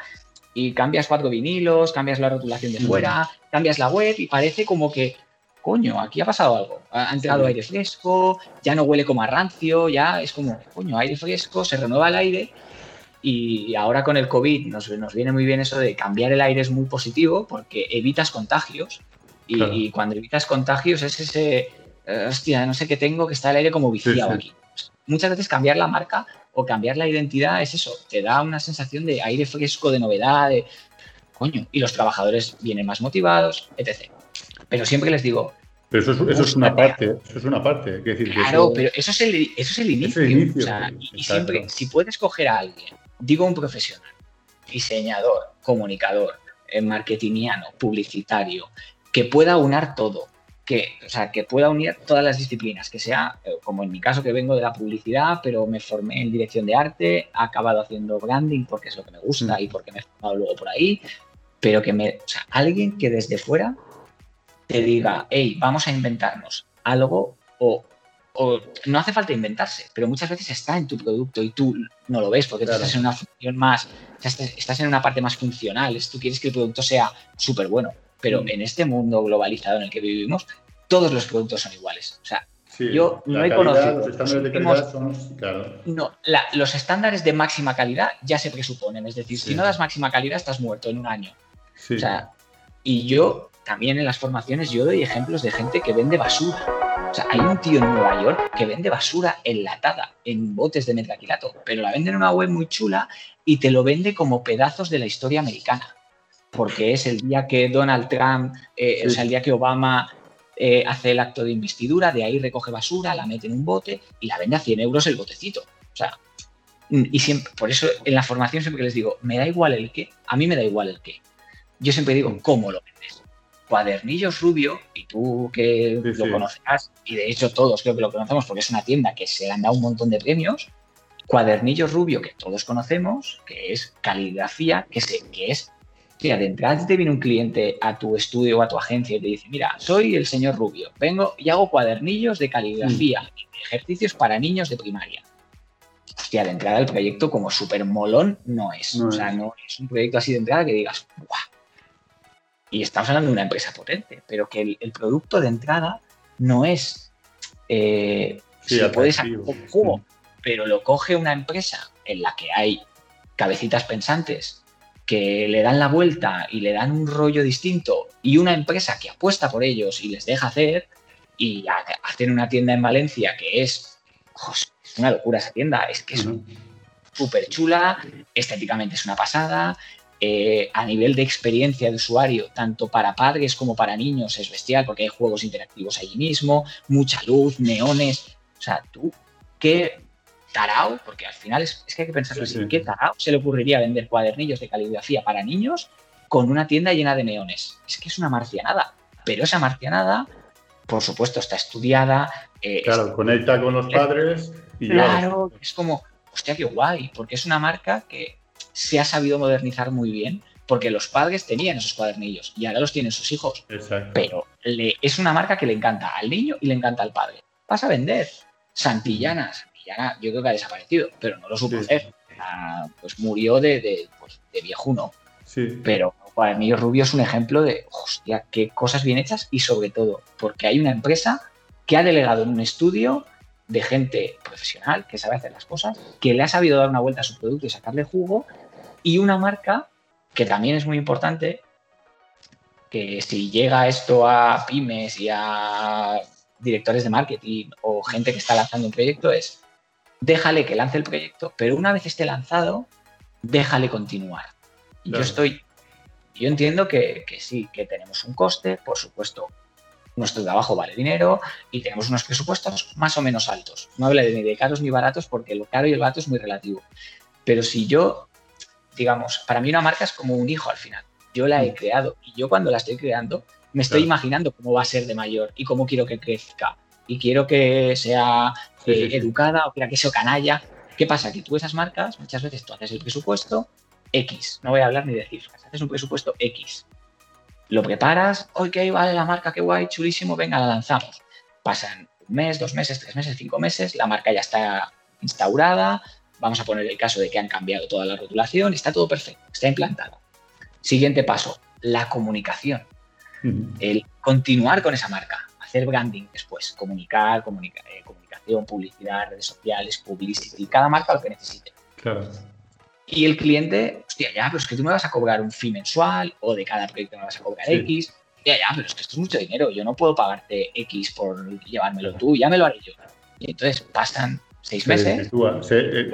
y cambias cuatro vinilos, cambias la rotulación de fuera, cambias la web y parece como que, coño, aquí ha pasado algo. Ha entrado aire fresco, ya no huele como a rancio, ya es como, coño, aire fresco, se renueva el aire. Y ahora con el COVID nos, nos viene muy bien eso de cambiar el aire es muy positivo porque evitas contagios. Y, cuando evitas contagios es ese, eh, hostia, no sé qué tengo, que está el aire como viciado aquí. Muchas veces cambiar la marca o cambiar la identidad es eso, te da una sensación de aire fresco, de novedad, de coño, y los trabajadores vienen más motivados, etc. Pero siempre les digo, pero eso es, eso es una parte, eso es una parte. decir, claro, pero eso es el, eso es el inicio. y siempre, si puedes coger a alguien, digo un profesional, diseñador, comunicador, eh, marketingiano, publicitario, que pueda unir todo, que, o sea, que pueda unir todas las disciplinas, que sea, eh, como en mi caso que vengo de la publicidad, pero me formé en dirección de arte, he acabado haciendo branding porque es lo que me gusta y porque me he formado luego por ahí, pero que me, o sea, alguien que desde fuera te diga, hey, vamos a inventarnos algo o, no hace falta inventarse, pero muchas veces está en tu producto y tú no lo ves porque estás en una función más, estás en una parte más funcional, tú quieres que el producto sea súper bueno, pero mm. en este mundo globalizado en el que vivimos, todos los productos son iguales. O sea, yo no he conocido. Los estándares de calidad son. Claro. No, los estándares de máxima calidad ya se presuponen. Es decir, si no das máxima calidad, estás muerto en un año. O sea, y yo también en las formaciones yo doy ejemplos de gente que vende basura. O sea, hay un tío en Nueva York que vende basura enlatada en botes de metaquilato, pero la vende en una web muy chula y te lo vende como pedazos de la historia americana. Porque es el día que Donald Trump, eh, o sea, el día que Obama eh, hace el acto de investidura, de ahí recoge basura, la mete en un bote y la vende a 100 euros el botecito. O sea, y siempre, por eso en la formación siempre les digo, me da igual el qué, a mí me da igual el qué. Yo siempre digo, ¿cómo lo vendes? Cuadernillos Rubio, y tú que lo conocerás, y de hecho todos creo que lo conocemos porque es una tienda que se le han dado un montón de premios, Cuadernillos Rubio, que todos conocemos, que es caligrafía, que, se, que es, mira, de entrada te viene un cliente a tu estudio o a tu agencia y te dice, mira, soy el señor Rubio, vengo y hago cuadernillos de caligrafía, mm. ejercicios para niños de primaria. Hostia, de entrada el proyecto como súper molón no es. o sea, no es un proyecto así de entrada que digas, ¡guau! Y estamos hablando de una empresa potente, pero que el, producto de entrada no es, eh, sí, se puede sacar un jugo, pero lo coge una empresa en la que hay cabecitas pensantes que le dan la vuelta y le dan un rollo distinto y una empresa que apuesta por ellos y les deja hacer y hacen una tienda en Valencia que es, es una locura esa tienda, es que es súper chula, estéticamente es una pasada, eh, a nivel de experiencia de usuario, tanto para padres como para niños, es bestial porque hay juegos interactivos allí mismo, mucha luz, neones. O sea, tú, qué tarao, porque al final es, que hay que pensarlo así, qué tarao se le ocurriría vender cuadernillos de caligrafía para niños con una tienda llena de neones. Es que es una marcianada, pero esa marcianada, por supuesto, está estudiada. Eh, claro, conecta con los padres. Y claro, es como, hostia, qué guay, porque es una marca que se ha sabido modernizar muy bien porque los padres tenían esos cuadernillos y ahora los tienen sus hijos. Pero le, es una marca que le encanta al niño y le encanta al padre. Vas a vender Santillana. Santillana yo creo que ha desaparecido, pero no lo supo hacer. pues murió de, de, pues, de viejuno. Sí. Pero Cuadernillo Rubio es un ejemplo de, hostia, qué cosas bien hechas y sobre todo porque hay una empresa que ha delegado en un estudio de gente profesional que sabe hacer las cosas, que le ha sabido dar una vuelta a su producto y sacarle jugo y una marca que también es muy importante, que si llega esto a pymes y a directores de marketing o gente que está lanzando un proyecto, es déjale que lance el proyecto, pero una vez esté lanzado, déjale continuar. Yo estoy, yo entiendo que, que sí, que tenemos un coste, por supuesto, nuestro trabajo vale dinero y tenemos unos presupuestos más o menos altos. No hablo ni de caros ni baratos porque lo caro y el barato es muy relativo. Pero si yo digamos, para mí una marca es como un hijo al final. Yo la he mm. creado y yo cuando la estoy creando me estoy imaginando cómo va a ser de mayor y cómo quiero que crezca. Y quiero que sea eh, educada o quiera que sea canalla. ¿Qué pasa? Que tú esas marcas, muchas veces tú haces el presupuesto X, no voy a hablar ni de cifras, haces un presupuesto X. Lo preparas, ok, vale la marca, qué guay, chulísimo, venga, la lanzamos. Pasan un mes, dos meses, tres meses, cinco meses, la marca ya está instaurada, Vamos a poner el caso de que han cambiado toda la rotulación está todo perfecto, está implantado. Siguiente paso, la comunicación. El continuar con esa marca, hacer branding después, comunicar, eh, comunicación, publicidad, redes sociales, publicity, cada marca lo que necesite. Claro. Y el cliente, hostia, ya, pero es que tú me vas a cobrar un fee mensual o de cada proyecto me vas a cobrar X. Ya, ya, pero es que esto es mucho dinero. Yo no puedo pagarte X por llevármelo tú, ya me lo haré yo. Y entonces pasan seis meses. Eh,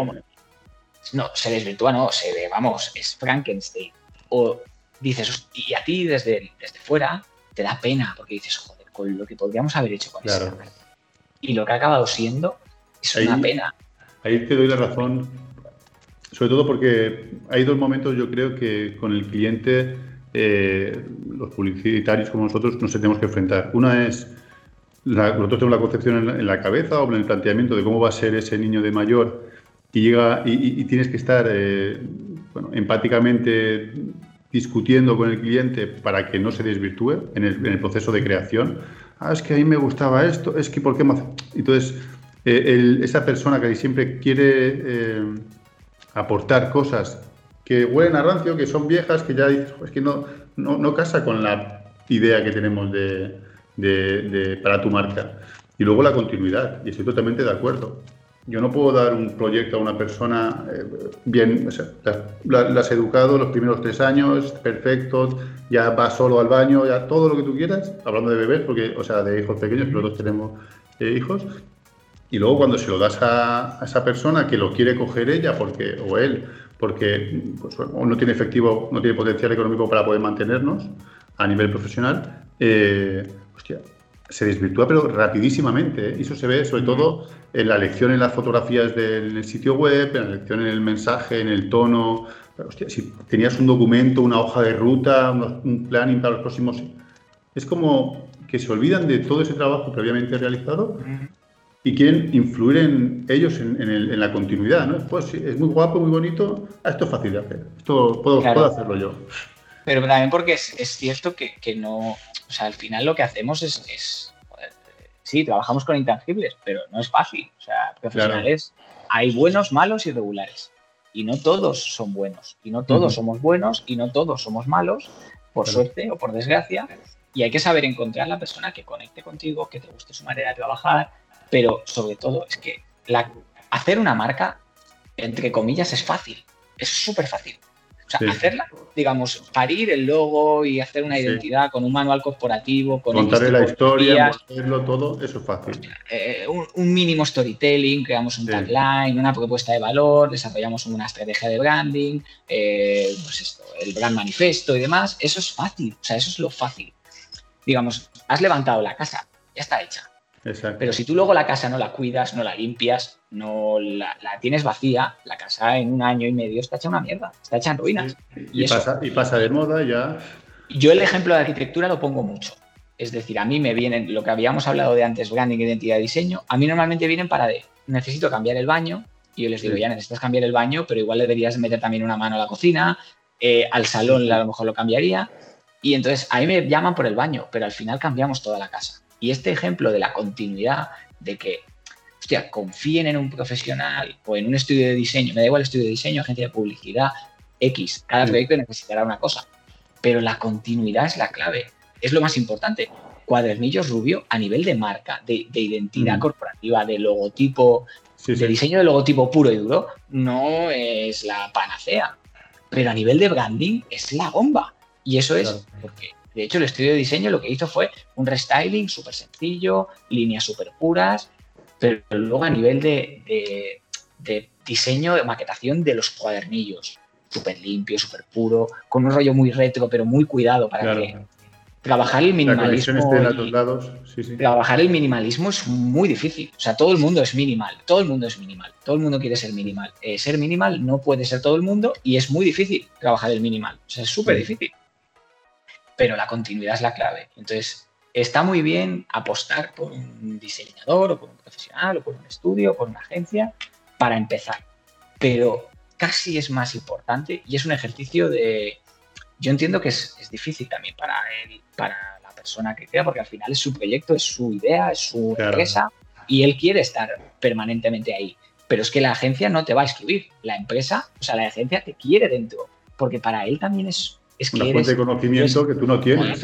no, se desvirtúa, no, se ve, vamos, es Frankenstein. O dices, y a ti desde, desde fuera te da pena, porque dices, joder, con lo que podríamos haber hecho con claro. Y lo que ha acabado siendo es una pena. Ahí te doy la razón, sobre todo porque hay dos momentos, yo creo, que con el cliente, eh, los publicitarios como nosotros, nos tenemos que enfrentar. Una es, nosotros tenemos la concepción en la, cabeza o en el planteamiento de cómo va a ser ese niño de mayor y, llega, y, tienes que estar eh, bueno, empáticamente discutiendo con el cliente para que no se desvirtúe en el, proceso de creación. Ah, es que a mí me gustaba esto, es que ¿por qué más? Entonces, eh, esa persona que siempre quiere eh, aportar cosas que huelen a rancio, que son viejas, que ya dices, es que no, no, casa con la idea que tenemos de, para tu marca. Y luego la continuidad, y estoy totalmente de acuerdo. Yo no puedo dar un proyecto a una persona eh, bien, la, has educado los primeros tres años, perfecto, ya va solo al baño, ya todo lo que tú quieras, hablando de bebés, porque, o sea, de hijos pequeños, todos tenemos hijos, y luego cuando se lo das a, esa persona que lo quiere coger ella porque o él porque pues, no tiene efectivo, no tiene potencial económico para poder mantenernos a nivel profesional, eh, hostia, se desvirtúa pero rapidísimamente. ¿eh? Y eso se ve sobre todo en la lección en las fotografías del sitio web, en la lección en el mensaje, en el tono. Hostia, si tenías un documento, una hoja de ruta, un planning para los próximos... Es como que se olvidan de todo ese trabajo previamente realizado y quieren influir en ellos en, la continuidad, ¿no? Pues es muy guapo, muy bonito, ah, esto es fácil de hacer, esto puedo, hacerlo yo. Pero también porque es, cierto que, no, o sea, al final lo que hacemos es, sí, trabajamos con intangibles, pero no es fácil, o sea, profesionales hay buenos, malos y regulares, y no todos son buenos, y no todos somos buenos, y no todos somos malos, por suerte o por desgracia, y hay que saber encontrar la persona que conecte contigo, que te guste su manera de trabajar, pero sobre todo es que hacer una marca, entre comillas, es fácil, es súper fácil. O sea, hacerla, digamos, parir el logo y hacer una identidad con un manual corporativo, con contarle la historia, hacerlo todo, eso es fácil. Eh, un, mínimo storytelling, creamos un tagline, una propuesta de valor, desarrollamos una estrategia de branding, eh, pues esto, el brand manifesto y demás. Eso es fácil, o sea, eso es lo fácil. Digamos, has levantado la casa, ya está hecha. Pero si tú luego la casa no la cuidas, no la limpias, no la, tienes vacía, la casa en un año y medio está hecha una mierda, está hecha en ruinas. Y, pasa, y pasa de moda ya. Yo el ejemplo de arquitectura lo pongo mucho. Es decir, a mí me vienen, lo que habíamos hablado de antes, branding, identidad, diseño, a mí normalmente vienen para de, necesito cambiar el baño, y yo les digo, ya necesitas cambiar el baño, pero igual deberías meter también una mano a la cocina, eh, al salón a lo mejor lo cambiaría, y entonces a mí me llaman por el baño, pero al final cambiamos toda la casa. Y este ejemplo de la continuidad, de que, hostia, confíen en un profesional o en un estudio de diseño, me da igual estudio de diseño, agencia de publicidad, X, cada proyecto necesitará una cosa, pero la continuidad es la clave, es lo más importante. Cuadernillos Rubio a nivel de marca, de, identidad mm. corporativa, de logotipo, de diseño de logotipo puro y duro, no es la panacea, pero a nivel de branding es la bomba. Y eso es porque de hecho, el estudio de diseño lo que hizo fue un restyling súper sencillo, líneas súper puras, pero luego a nivel de, diseño, de maquetación de los cuadernillos, súper limpio, súper puro, con un rollo muy retro, pero muy cuidado para que trabajar el minimalismo. Trabajar el minimalismo es muy difícil. O sea, todo el mundo es minimal. Todo el mundo es minimal. Todo el mundo quiere ser minimal. Eh, ser minimal no puede ser todo el mundo y es muy difícil trabajar el minimal. O sea, es súper difícil pero la continuidad es la clave. Entonces, está muy bien apostar por un diseñador o por un profesional o por un estudio o por una agencia para empezar, pero casi es más importante y es un ejercicio de... Yo entiendo que es, difícil también para él, para la persona que crea, porque al final es su proyecto, es su idea, es su empresa y él quiere estar permanentemente ahí. Pero es que la agencia no te va a escribir. La empresa, o sea, la agencia te quiere dentro, porque para él también es es una fuente de conocimiento que tú no tienes.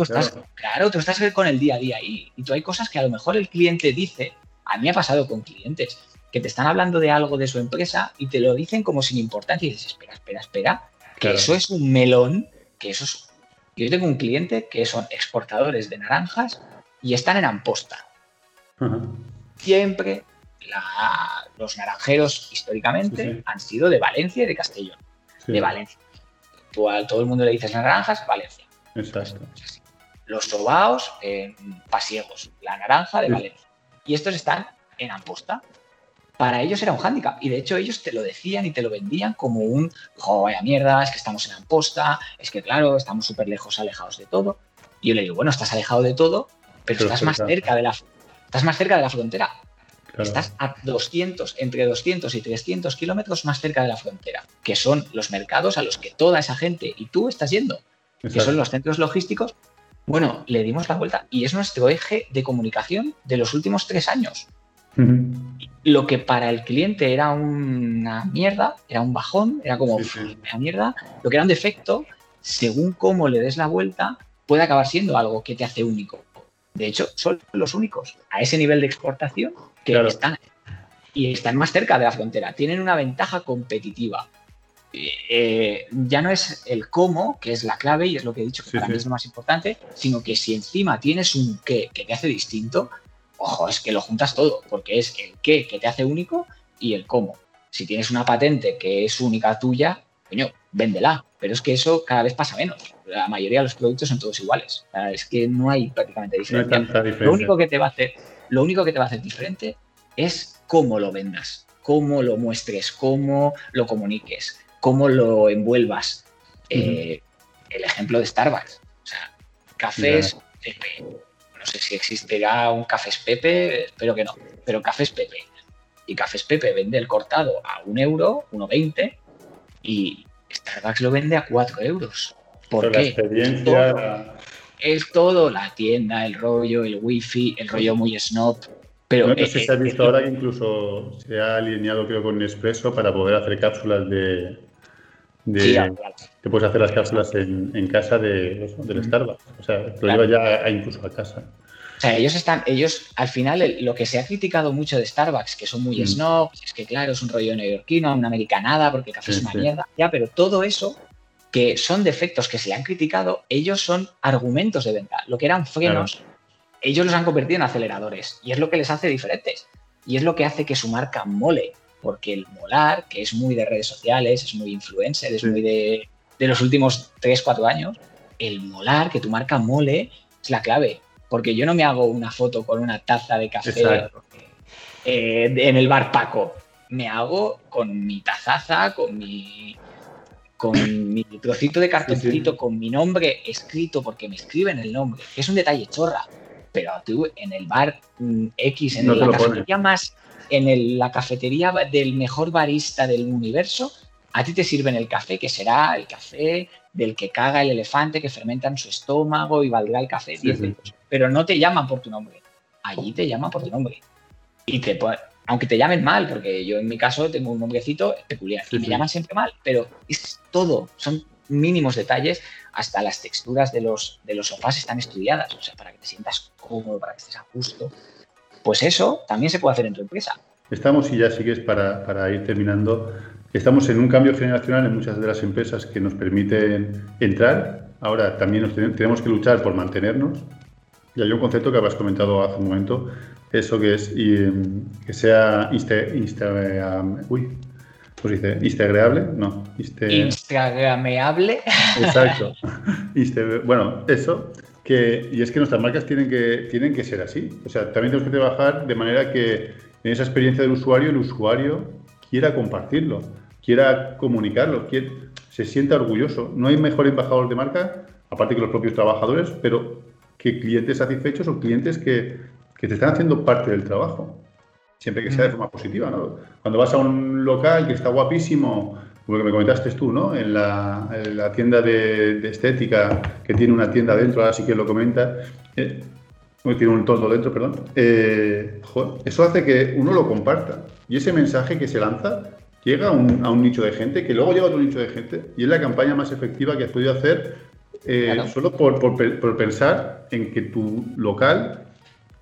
claro. tú estás con el día a día ahí. Y tú hay cosas que a lo mejor el cliente dice. A mí ha pasado con clientes que te están hablando de algo de su empresa y te lo dicen como sin importancia y dices, espera, espera, espera, que eso es un melón, que eso es... Yo tengo un cliente que son exportadores de naranjas y están en Amposta. Siempre los naranjeros históricamente han sido de Valencia y de Castellón. De Valencia tú a todo el mundo le dices naranjas, Valencia. Exacto. Los sobaos, en pasiegos, la naranja de Valencia. Y estos están en Amposta. Para ellos era un hándicap. Y de hecho ellos te lo decían y te lo vendían como un, jo, vaya mierda, es que estamos en Amposta, es que claro, estamos súper lejos, alejados de todo. Y yo le digo, bueno, estás alejado de todo, pero, estás más cerca de la estás más cerca de la frontera. Estás a 200, entre 200 y 300 kilómetros más cerca de la frontera, que son los mercados a los que toda esa gente y tú estás yendo, que son los centros logísticos. Bueno, le dimos la vuelta y es nuestro eje de comunicación de los últimos tres años. Lo que para el cliente era una mierda, era un bajón, era como una mierda, lo que era un defecto, según cómo le des la vuelta, puede acabar siendo algo que te hace único. De hecho, son los únicos a ese nivel de exportación que están y están más cerca de la frontera. Tienen una ventaja competitiva. Eh, ya no es el cómo, que es la clave y es lo que he dicho que para mí es lo más importante, sino que si encima tienes un qué que te hace distinto, ojo, es que lo juntas todo, porque es el qué que te hace único y el cómo. Si tienes una patente que es única tuya, coño, véndela. Pero es que eso cada vez pasa menos. La mayoría de los productos son todos iguales. es que no hay prácticamente diferencia. Lo único que te va a hacer, lo único que te va a hacer diferente es cómo lo vendas, cómo lo muestres, cómo lo comuniques, cómo lo envuelvas. Eh, el ejemplo de Starbucks. O sea, cafés Pepe. No sé si existirá un Cafés Pepe, espero que no, pero Cafés Pepe. Y Cafés Pepe vende el cortado a un euro, 1,20 y Starbucks lo vende a 4 euros. ¿Por qué? experiencia... Es, todo, la tienda, el rollo, el wifi, el rollo muy snob. Pero no, sé si se ha visto ahora que incluso se ha alineado creo con Nespresso para poder hacer cápsulas de, de que puedes hacer las cápsulas en, casa de, del Starbucks. O sea, lo lleva ya incluso a casa. O sea, ellos están, ellos, al final, lo que se ha criticado mucho de Starbucks, que son muy mm. snobs, es que claro, es un rollo neoyorquino, una americanada, porque el café es una mierda, ya, pero todo eso, que son defectos que se le han criticado, ellos son argumentos de venta. Lo que eran frenos, ellos los han convertido en aceleradores, y es lo que les hace diferentes, y es lo que hace que su marca mole, porque el molar, que es muy de redes sociales, es muy influencer, es muy de, de los últimos 3, 4 años, el molar, que tu marca mole, es la clave porque yo no me hago una foto con una taza de café eh, en el bar Paco. Me hago con mi tazaza, con mi, con mi trocito de cartoncito, con mi nombre escrito, porque me escriben el nombre, es un detalle chorra. Pero tú en el bar mm, X, en la cafetería más, en la cafetería del mejor barista del universo, a ti te sirven el café, que será el café del que caga el elefante, que fermenta en su estómago y valdrá el café 10 euros pero no te llaman por tu nombre. Allí te llaman por tu nombre. Y te aunque te llamen mal, porque yo en mi caso tengo un nombrecito peculiar y me llaman siempre mal, pero es todo, son mínimos detalles, hasta las texturas de los, de los sofás están estudiadas, o sea, para que te sientas cómodo, para que estés a gusto. Pues eso también se puede hacer en tu empresa. Estamos, y ya sigues para, para ir terminando, estamos en un cambio generacional en muchas de las empresas que nos permiten entrar. Ahora también nos tenemos que luchar por mantenernos y hay un concepto que habías comentado hace un momento, eso que es que sea Instagram, uy, ¿cómo se dice? Instagramable, no, Instagrameable. Exacto. bueno, eso, que, y es que nuestras marcas tienen que, tienen que ser así. O sea, también tenemos que trabajar de manera que en esa experiencia del usuario, el usuario quiera compartirlo, quiera comunicarlo, quiera, se sienta orgulloso. No hay mejor embajador de marca, aparte que los propios trabajadores, pero que clientes satisfechos o clientes que, que te están haciendo parte del trabajo. Siempre que sea de mm. forma positiva, ¿no? Cuando vas a un local que está guapísimo, como que me comentaste tú, ¿no? En la, la tienda de, estética, que tiene una tienda dentro, ahora sí que lo comenta, eh, tiene un todo dentro, perdón. Eh, eso hace que uno lo comparta. Y ese mensaje que se lanza llega a un, a un, nicho de gente, que luego llega a otro nicho de gente, y es la campaña más efectiva que has podido hacer eh, solo por, por, pensar en que tu local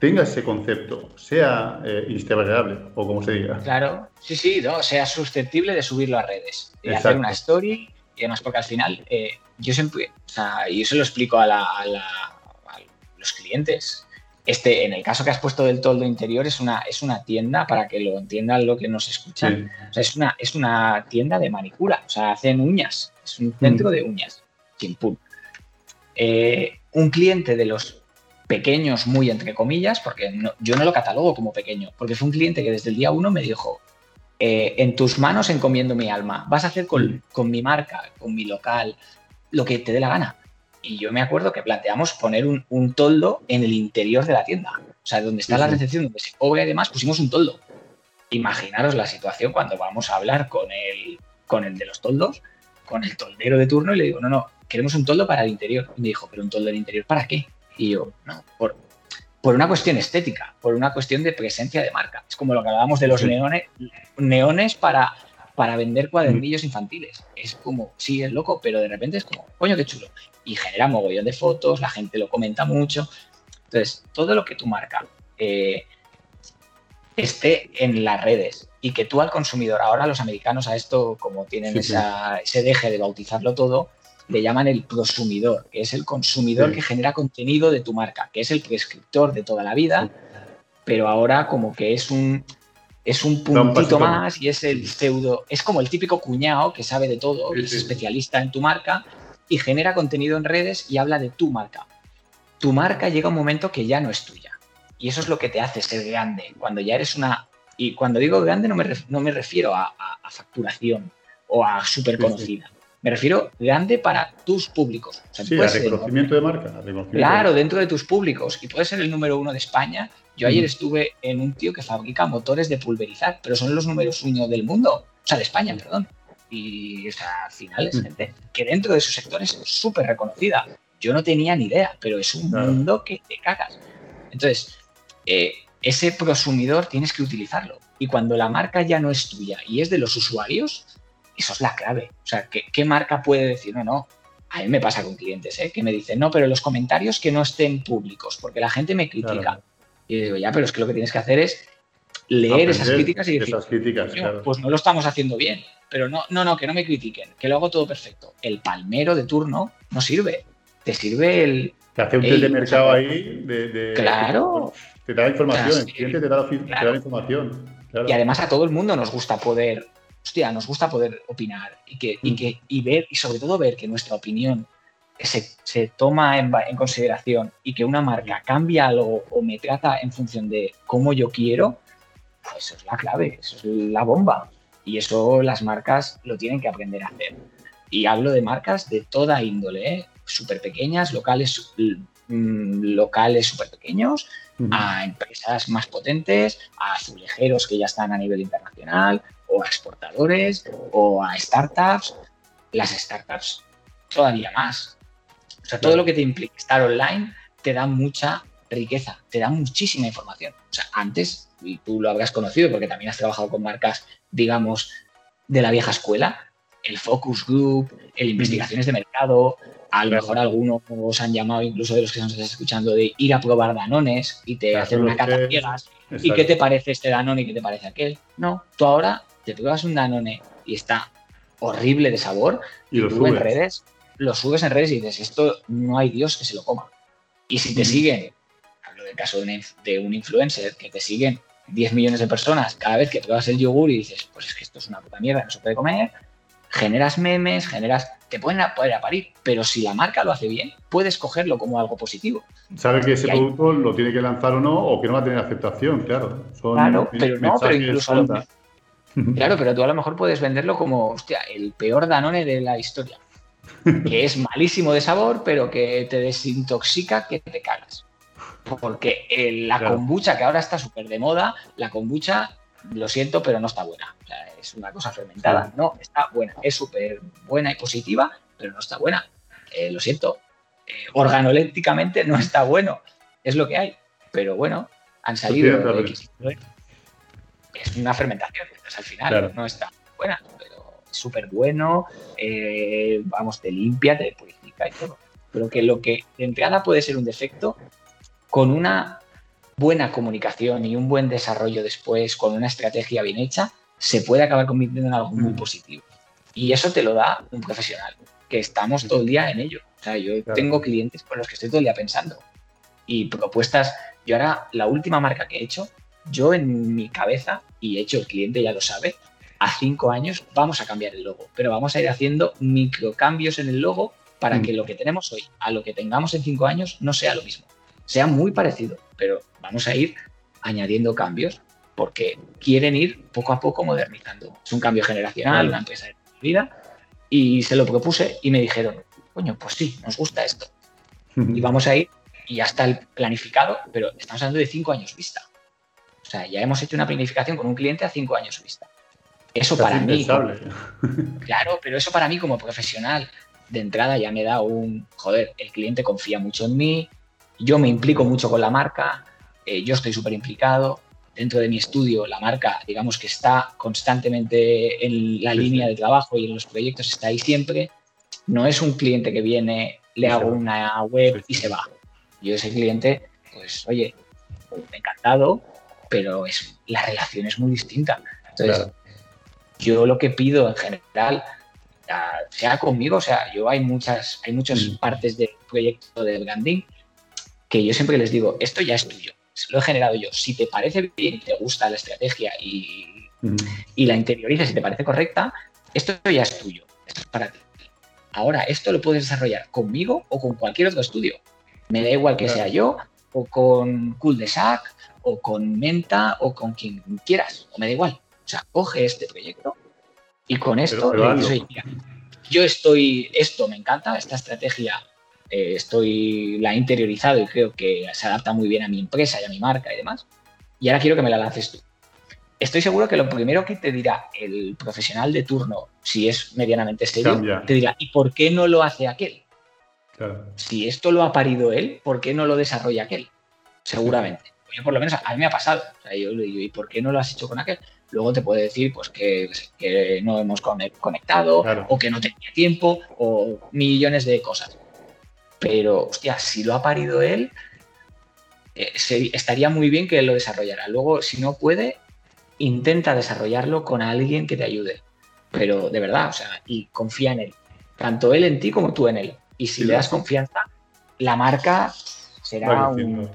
tenga ese concepto, sea eh, instagramable o como se diga. Claro, sí, sí, no, sea susceptible de subirlo a redes, de hacer una story y además porque al final eh, yo siempre, o sea, y eso lo explico a, la, a, los clientes, Este, en el caso que has puesto del toldo interior, es una, es una tienda, para que lo entiendan lo que nos escuchan, es, una, es una tienda de manicura, o sea, hacen uñas, es un centro mm. de uñas, chimpún. Eh, un cliente de los pequeños, muy entre comillas, porque yo no lo catalogo como pequeño, porque fue un cliente que desde el día uno me dijo, eh, en tus manos encomiendo mi alma, vas a hacer con, mm. con mi marca, con mi local, lo que te dé la gana y yo me acuerdo que planteamos poner un, toldo en el interior de la tienda. O sea, donde está la recepción, donde se cobra y demás, pusimos un toldo. Imaginaros la situación cuando vamos a hablar con el, con el de los toldos, con el toldero de turno, y le digo, no, no, queremos un toldo para el interior. Y me dijo, ¿pero un toldo del interior para qué? Y yo, no, por, por una cuestión estética, por una cuestión de presencia de marca. Es como lo que hablábamos de los neones, neones para, para vender cuadernillos infantiles. Es como, sí, es loco, pero de repente es como, coño, qué chulo y genera mogollón de fotos, la gente lo comenta mucho. Entonces, todo lo que tu marca eh, esté en las redes y que tú al consumidor, ahora los americanos a esto, como tienen ese deje de bautizarlo todo, le llaman el prosumidor, que es el consumidor que genera contenido de tu marca, que es el prescriptor de toda la vida, pero ahora como que es un, es un puntito más y es el pseudo, es como el típico cuñado que sabe de todo, es especialista en tu marca, y genera contenido en redes y habla de tu marca. Tu marca llega un momento que ya no es tuya. Y eso es lo que te hace ser grande. Cuando ya eres una... Y cuando digo grande no me, no me refiero a, facturación o a súper conocida. Me refiero grande para tus públicos. sí, a reconocimiento de marca. claro, dentro de tus públicos. Y puede ser el número uno de España. Yo ayer estuve en un tío que fabrica motores de pulverizar, pero son los números uno del mundo. O sea, de España, perdón. Y o sea, al final es mm. gente que dentro de sus sectores es súper reconocida. Yo no tenía ni idea, pero es un mundo que te cagas. Entonces, eh, ese prosumidor tienes que utilizarlo. Y cuando la marca ya no es tuya y es de los usuarios, eso es la clave. O sea, ¿qué, marca puede decir? No, no. A mí me pasa con clientes ¿eh? que me dicen, no, pero los comentarios que no estén públicos, porque la gente me critica. Y digo, ya, pero es que lo que tienes que hacer es leer esas críticas y decir, pues no lo estamos haciendo bien pero no, no, no, que no me critiquen, que lo hago todo perfecto. El palmero de turno no sirve. Te sirve el. Te hace un test de mercado ahí. De, claro. Te da información, el cliente te da, la información. Y además a todo el mundo nos gusta poder. Hostia, nos gusta poder opinar y, que, y, mm. que, y ver, y sobre todo ver que nuestra opinión se, se toma en, en, consideración y que una marca cambia algo o me trata en función de cómo yo quiero, pues eso es la clave, eso es la bomba. Y eso las marcas lo tienen que aprender a hacer. Y hablo de marcas de toda índole, ¿eh? súper pequeñas, locales, mm, locales súper pequeños, a empresas más potentes, a azulejeros que ya están a nivel internacional, o a exportadores, o a startups. Las startups todavía más. O sea, todo lo que te implica estar online te da mucha riqueza, te da muchísima información. O sea, antes, y tú lo habrás conocido porque también has trabajado con marcas digamos, de la vieja escuela, el focus group, el investigaciones de mercado, a lo mejor algunos os han llamado, incluso de los que nos están escuchando, de ir a probar danones y te hacen una cata ciegas. ¿Y qué te parece este danone y qué te parece aquel? No, tú ahora te pruebas un danone y está horrible de sabor y, lo tú en redes lo subes en redes y dices, esto no hay Dios que se lo coma. Y si te siguen, hablo del caso de un influencer, que te siguen 10 millones de personas, cada vez que pruebas el yogur y dices, pues es que esto es una puta mierda, no se puede comer, generas memes, generas, te pueden poder parir, pero si la marca lo hace bien, puedes cogerlo como algo positivo. Sabe que ese producto lo tiene que lanzar o no, o que no va a tener aceptación, claro. claro, pero no, pero incluso... claro, pero tú a lo mejor puedes venderlo como, hostia, el peor Danone de la historia. Que es malísimo de sabor, pero que te desintoxica que te cagas. Porque la kombucha, que ahora está súper de moda, la kombucha, lo siento, pero no está buena. es una cosa fermentada. No, está buena. Es súper buena y positiva, pero no está buena. Eh, lo siento. Eh, organolépticamente no está bueno. Es lo que hay. Pero bueno, han salido. es una fermentación. Al final no está buena, pero es súper bueno. Eh, vamos, te limpia, te purifica y todo. Pero que lo que de entrada puede ser un defecto, con una buena comunicación y un buen desarrollo después, con una estrategia bien hecha, se puede acabar convirtiendo en algo muy mm. positivo. Y eso te lo da un profesional, que estamos todo el día en ello. O sea, yo tengo clientes con los que estoy todo el día pensando y propuestas Yo ahora, la última marca que he hecho, yo en mi cabeza, y he hecho el cliente ya lo sabe, a cinco años vamos a cambiar el logo, pero vamos a ir haciendo microcambios en el logo para mm. que lo que tenemos hoy a lo que tengamos en cinco años no sea lo mismo. Sea muy parecido, pero vamos a ir añadiendo cambios porque quieren ir poco a poco modernizando. Es un cambio generacional, una empresa de vida, y se lo propuse y me dijeron, coño, pues sí, nos gusta esto. y vamos a ir, y ya está el planificado, pero estamos hablando de cinco años vista. O sea, ya hemos hecho una planificación con un cliente a cinco años vista. Eso para mí. claro, pero eso para mí como profesional de entrada ya me da un. Joder, el cliente confía mucho en mí, yo me implico mucho con la marca, eh, yo estoy súper implicado. Dentro de mi estudio, la marca, digamos que está constantemente en la línea de trabajo y en los proyectos está ahí siempre. No es un cliente que viene, le hago una web y se va. Yo ese cliente, pues oye, encantado, pero es, la relación es muy distinta. Entonces, yo lo que pido en general, sea conmigo, o sea, yo hay muchas, hay muchas mm. partes del proyecto de branding que yo siempre les digo, esto ya es tuyo, lo he generado yo. Si te parece bien, te gusta la estrategia y, mm. y la interiorizas y te parece correcta, esto ya es tuyo, esto es para ti. Ahora, esto lo puedes desarrollar conmigo o con cualquier otro estudio. Me da igual que sea yo, o con Cool de Sac, o con Menta, o con quien quieras, o me da igual. O sea, coge este proyecto y con esto yo estoy, esto me encanta, esta estrategia eh, estoy, la he interiorizado y creo que se adapta muy bien a mi empresa y a mi marca y demás. Y ahora quiero que me la lances tú. Estoy seguro que lo primero que te dirá el profesional de turno, si es medianamente serio, te dirá, ¿y por qué no lo hace aquel? Si esto lo ha parido él, ¿por qué no lo desarrolla aquel? Seguramente. Yo por lo menos a mí me ha pasado. yo le digo, ¿y por qué no lo has hecho con aquel? Luego te puede decir pues, que, no hemos conectado o que no tenía tiempo o millones de cosas. Pero, hostia, si lo ha parido él, eh, estaría muy bien que él lo desarrollara. Luego, si no puede, intenta desarrollarlo con alguien que te ayude. Pero de verdad, o sea, y confía en él. Tanto él en ti como tú en él. Y si le das confianza, la marca será un,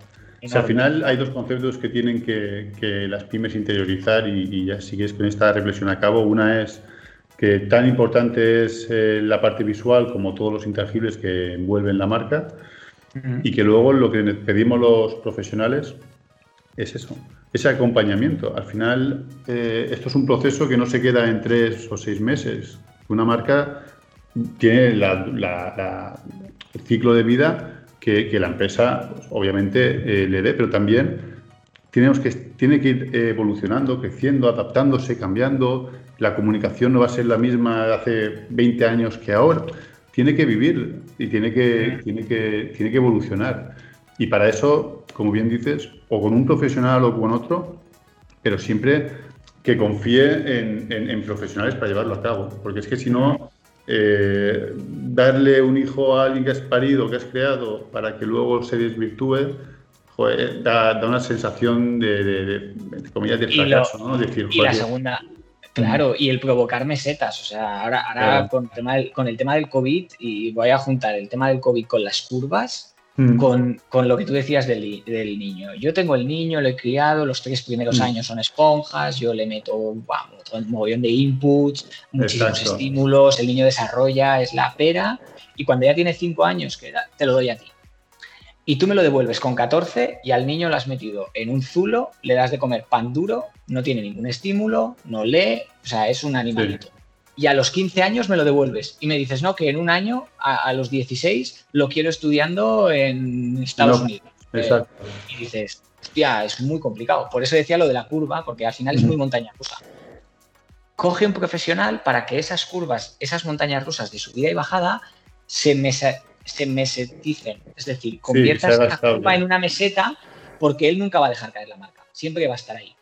al final hay dos conceptos que tienen que, las pymes interiorizar y, ya sigues con esta reflexión a cabo. Una es que tan importante es eh, la parte visual como todos los intangibles que envuelven la marca y que luego lo que pedimos los profesionales es eso, ese acompañamiento. Al final eh, esto es un proceso que no se queda en tres o seis meses. Una marca tiene el ciclo de vida que, la empresa pues, obviamente eh, le dé, pero también tenemos que, tiene que ir evolucionando, creciendo, adaptándose, cambiando. La comunicación no va a ser la misma de hace 20 años que ahora. Tiene que vivir y tiene que, tiene que, tiene que evolucionar. Y para eso, como bien dices, o con un profesional o con otro, pero siempre que confíe en, en profesionales para llevarlo a cabo. Porque es que si no, eh, darle un hijo a alguien que has parido, que has creado, para que luego se desvirtúe, da, una sensación de, de, de, fracaso, ¿no? Decir, y la segunda, claro, y el provocar mesetas, o sea, ahora, ahora con, tema con el tema del COVID, y voy a juntar el tema del COVID con las curvas, Mm. con, lo que tú decías del, niño. Yo tengo el niño, lo he criado, los tres primeros mm. años son esponjas, yo le meto un mogollón de inputs, muchísimos estímulos, el niño desarrolla, es la pera, y cuando ya tiene cinco años, que te lo doy a ti. Y tú me lo devuelves con 14 y al niño lo has metido en un zulo, le das de comer pan duro, no tiene ningún estímulo, no lee, o sea, es un animalito y a los 15 años me lo devuelves. Y me dices, no, que en un año, a, los 16, lo quiero estudiando en Estados Unidos. Exacto. y dices, hostia, es muy complicado. Por eso decía lo de la curva, porque al final es muy montaña rusa. Coge un profesional para que esas curvas, esas montañas rusas de subida y bajada, se, se meseticen. Es decir, conviertas la curva en una meseta porque él nunca va a dejar caer la marca. Siempre va a estar ahí.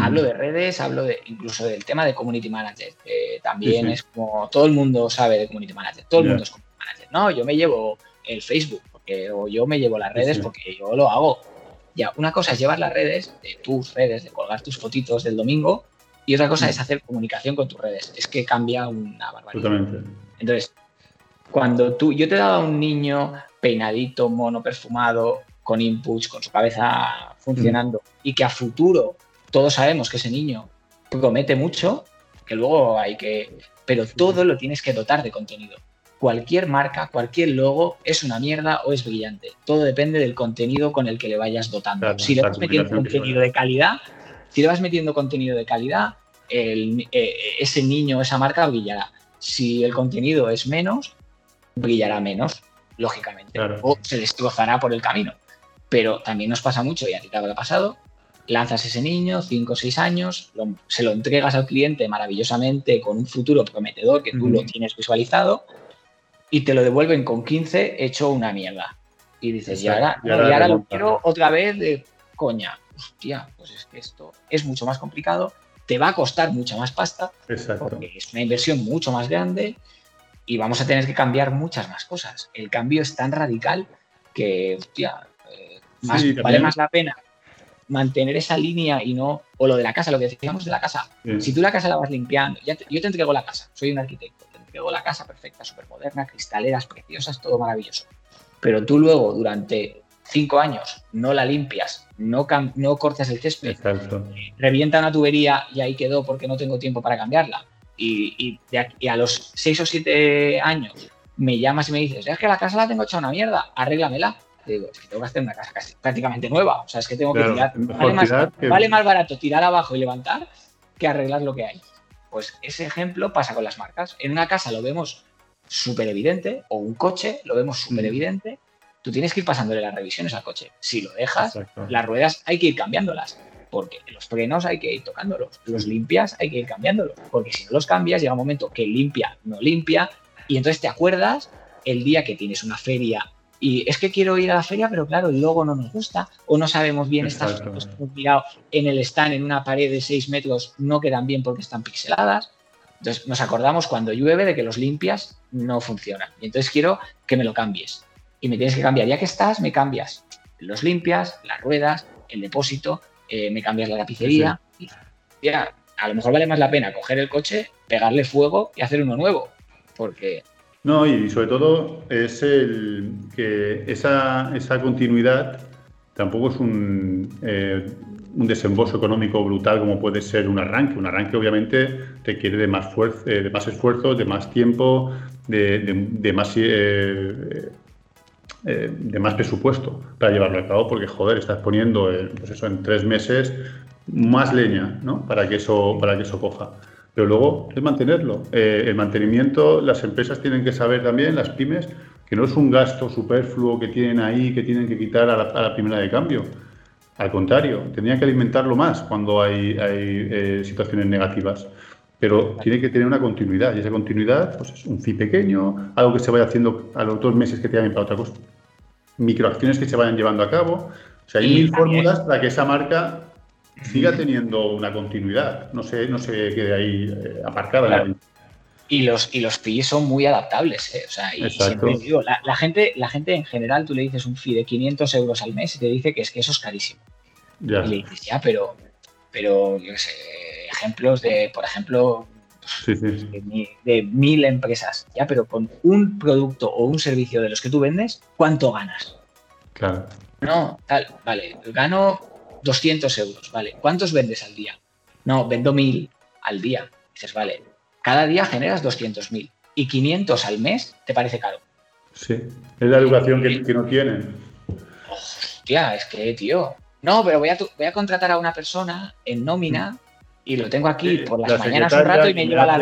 Hablo de redes, hablo de incluso del tema de community manager. también es como todo el mundo sabe de community manager. Todo el mundo es community manager. No, yo me llevo el Facebook porque, o yo me llevo las redes porque yo lo hago. Ya, una cosa es llevar las redes, de tus redes, de colgar tus fotitos del domingo, y otra cosa es hacer comunicación con tus redes. Es que cambia una barbaridad. Totalmente. Entonces, cuando tú, yo te dado a un niño peinadito, mono, perfumado, con inputs, con su cabeza funcionando y que a futuro todos sabemos que ese niño promete mucho, que luego hay que... Pero todo lo tienes que dotar de contenido. Cualquier marca, cualquier logo es una mierda o es brillante. Todo depende del contenido con el que le vayas dotando. si le vas metiendo contenido de calidad, si le vas metiendo contenido de calidad, el, eh, ese niño, esa marca brillará. Si el contenido es menos, brillará menos, lógicamente. O se destrozará por el camino. Pero también nos pasa mucho, y a ti te habrá pasado, lanzas ese niño, 5 o 6 años, se lo entregas al cliente maravillosamente con un futuro prometedor que tú lo tienes visualizado y te lo devuelven con 15 hecho una mierda. Y dices, y ahora, y ahora, lo quiero otra vez de coña. Hostia, pues es que esto es mucho más complicado, te va a costar mucha más pasta, porque es una inversión mucho más grande y vamos a tener que cambiar muchas más cosas. El cambio es tan radical que, hostia, eh, vale más la pena mantener esa línea y no, o lo de la casa, lo que decíamos de la casa. Si tú la casa la vas limpiando, yo te entrego la casa, soy un arquitecto, te entrego la casa perfecta, súper moderna, cristaleras preciosas, todo maravilloso. Pero tú luego, durante cinco años, no la limpias, no, no cortas el césped, revienta una tubería y ahí quedó porque no tengo tiempo para cambiarla. Y, y, a los seis o siete años me llamas y me dices, es que la casa la tengo hecha una mierda, arréglamela digo, es que tengo que hacer una casa casi, prácticamente nueva. O sea, es que tengo que tirar. Vale más, barato tirar abajo y levantar que arreglar lo que hay. Pues ese ejemplo pasa con las marcas. En una casa lo vemos súper evidente, o un coche lo vemos súper evidente. Tú tienes que ir pasándole las revisiones al coche. Si lo dejas, las ruedas hay que ir cambiándolas. Porque los frenos hay que ir tocándolos. Los limpias hay que ir cambiándolos. Porque si no los cambias, llega un momento que limpia, no limpia. Y entonces te acuerdas el día que tienes una feria y es que quiero ir a la feria, pero claro, el logo no nos gusta o no sabemos bien estas fotos que hemos mirado en el stand en una pared de 6 metros no quedan bien porque están pixeladas. Entonces nos acordamos cuando llueve de que los limpias no funcionan. Y entonces quiero que me lo cambies. Y me tienes que cambiar. Ya que estás, me cambias los limpias, las ruedas, el depósito, eh, me cambias la tapicería. ya, a lo mejor vale más la pena coger el coche, pegarle fuego y hacer uno nuevo. Porque no, y sobre todo es el que esa, continuidad tampoco es un, eh, un, desembolso económico brutal como puede ser un arranque. Un arranque obviamente requiere de más, eh, de más esfuerzo, de más tiempo, de, más... Eh, de más presupuesto para llevarlo a cabo, porque joder, estás poniendo pues eso, en tres meses más leña ¿no? para, que eso, para que eso coja. Pero luego es mantenerlo. Eh, el mantenimiento, las empresas tienen que saber también, las pymes, que no es un gasto superfluo que tienen ahí, que tienen que quitar a la, primera de cambio. Al contrario, tendrían que alimentarlo más cuando hay, eh, situaciones negativas. Pero tiene que tener una continuidad. Y esa continuidad pues, es un fee pequeño, algo que se vaya haciendo a los dos meses que te para otra cosa. Microacciones que se vayan llevando a cabo. O sea, hay mil fórmulas para que esa marca siga teniendo una continuidad, no se, no se quede ahí eh, aparcada. Y los, y los fees son muy adaptables. Eh. O sea, y siempre digo, la, gente, la gente en general, tú le dices un fee de 500 euros al mes y te dice que es que eso es carísimo. Y le dices, ya, pero, pero yo sé, ejemplos de, por ejemplo, De, mil empresas, ya, pero con un producto o un servicio de los que tú vendes, ¿cuánto ganas? Claro. No, tal, vale, gano 200 euros, ¿vale? ¿Cuántos vendes al día? No, vendo 1000 al día. Dices, vale, cada día generas 200.000 y 500 al mes te parece caro. Sí, es la educación que, no tienen. Hostia, es que, tío. No, pero voy a, voy a contratar a una persona en nómina y lo tengo aquí por las mañanas un rato y me, lleva,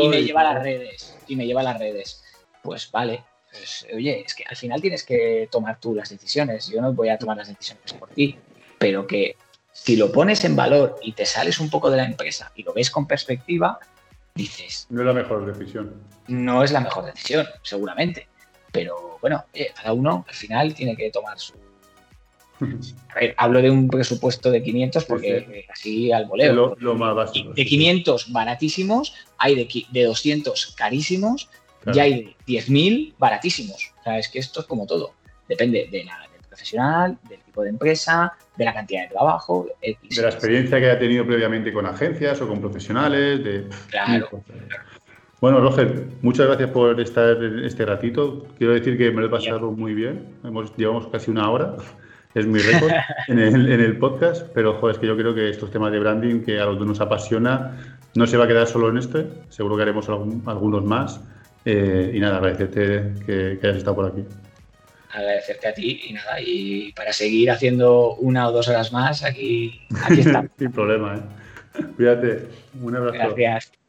y me lleva a las redes. Y me lleva a las redes. Pues vale. Pues, oye, es que al final tienes que tomar tú las decisiones. Yo no voy a tomar las decisiones por ti pero que si lo pones en valor y te sales un poco de la empresa y lo ves con perspectiva, dices... No es la mejor decisión. No es la mejor decisión, seguramente. Pero bueno, cada uno al final tiene que tomar su... A ver, hablo de un presupuesto de 500 porque así al voleo. Lo, más básico. De 500 baratísimos, hay de, de 200 carísimos y hay de 10.000 baratísimos. O sea, es que esto es como todo. Depende de la, profesional, del tipo de empresa, de la cantidad de trabajo. de la experiencia que haya tenido previamente con agencias o con profesionales. De... Claro. Bueno, Roger, muchas gracias por estar este ratito. Quiero decir que me lo he pasado muy bien. Hemos, llevamos casi una hora es mi récord en, el, podcast, pero joder, es que yo creo que estos temas de branding, que a los dos nos apasiona, no se va a quedar solo en este, seguro que haremos algunos más. Eh, y nada, agradecerte que, hayas estado por aquí. Agradecerte a ti y nada, y para seguir haciendo una o dos horas más, aquí, aquí estamos. Sin problema, ¿eh? Cuídate. Un abrazo. Gracias.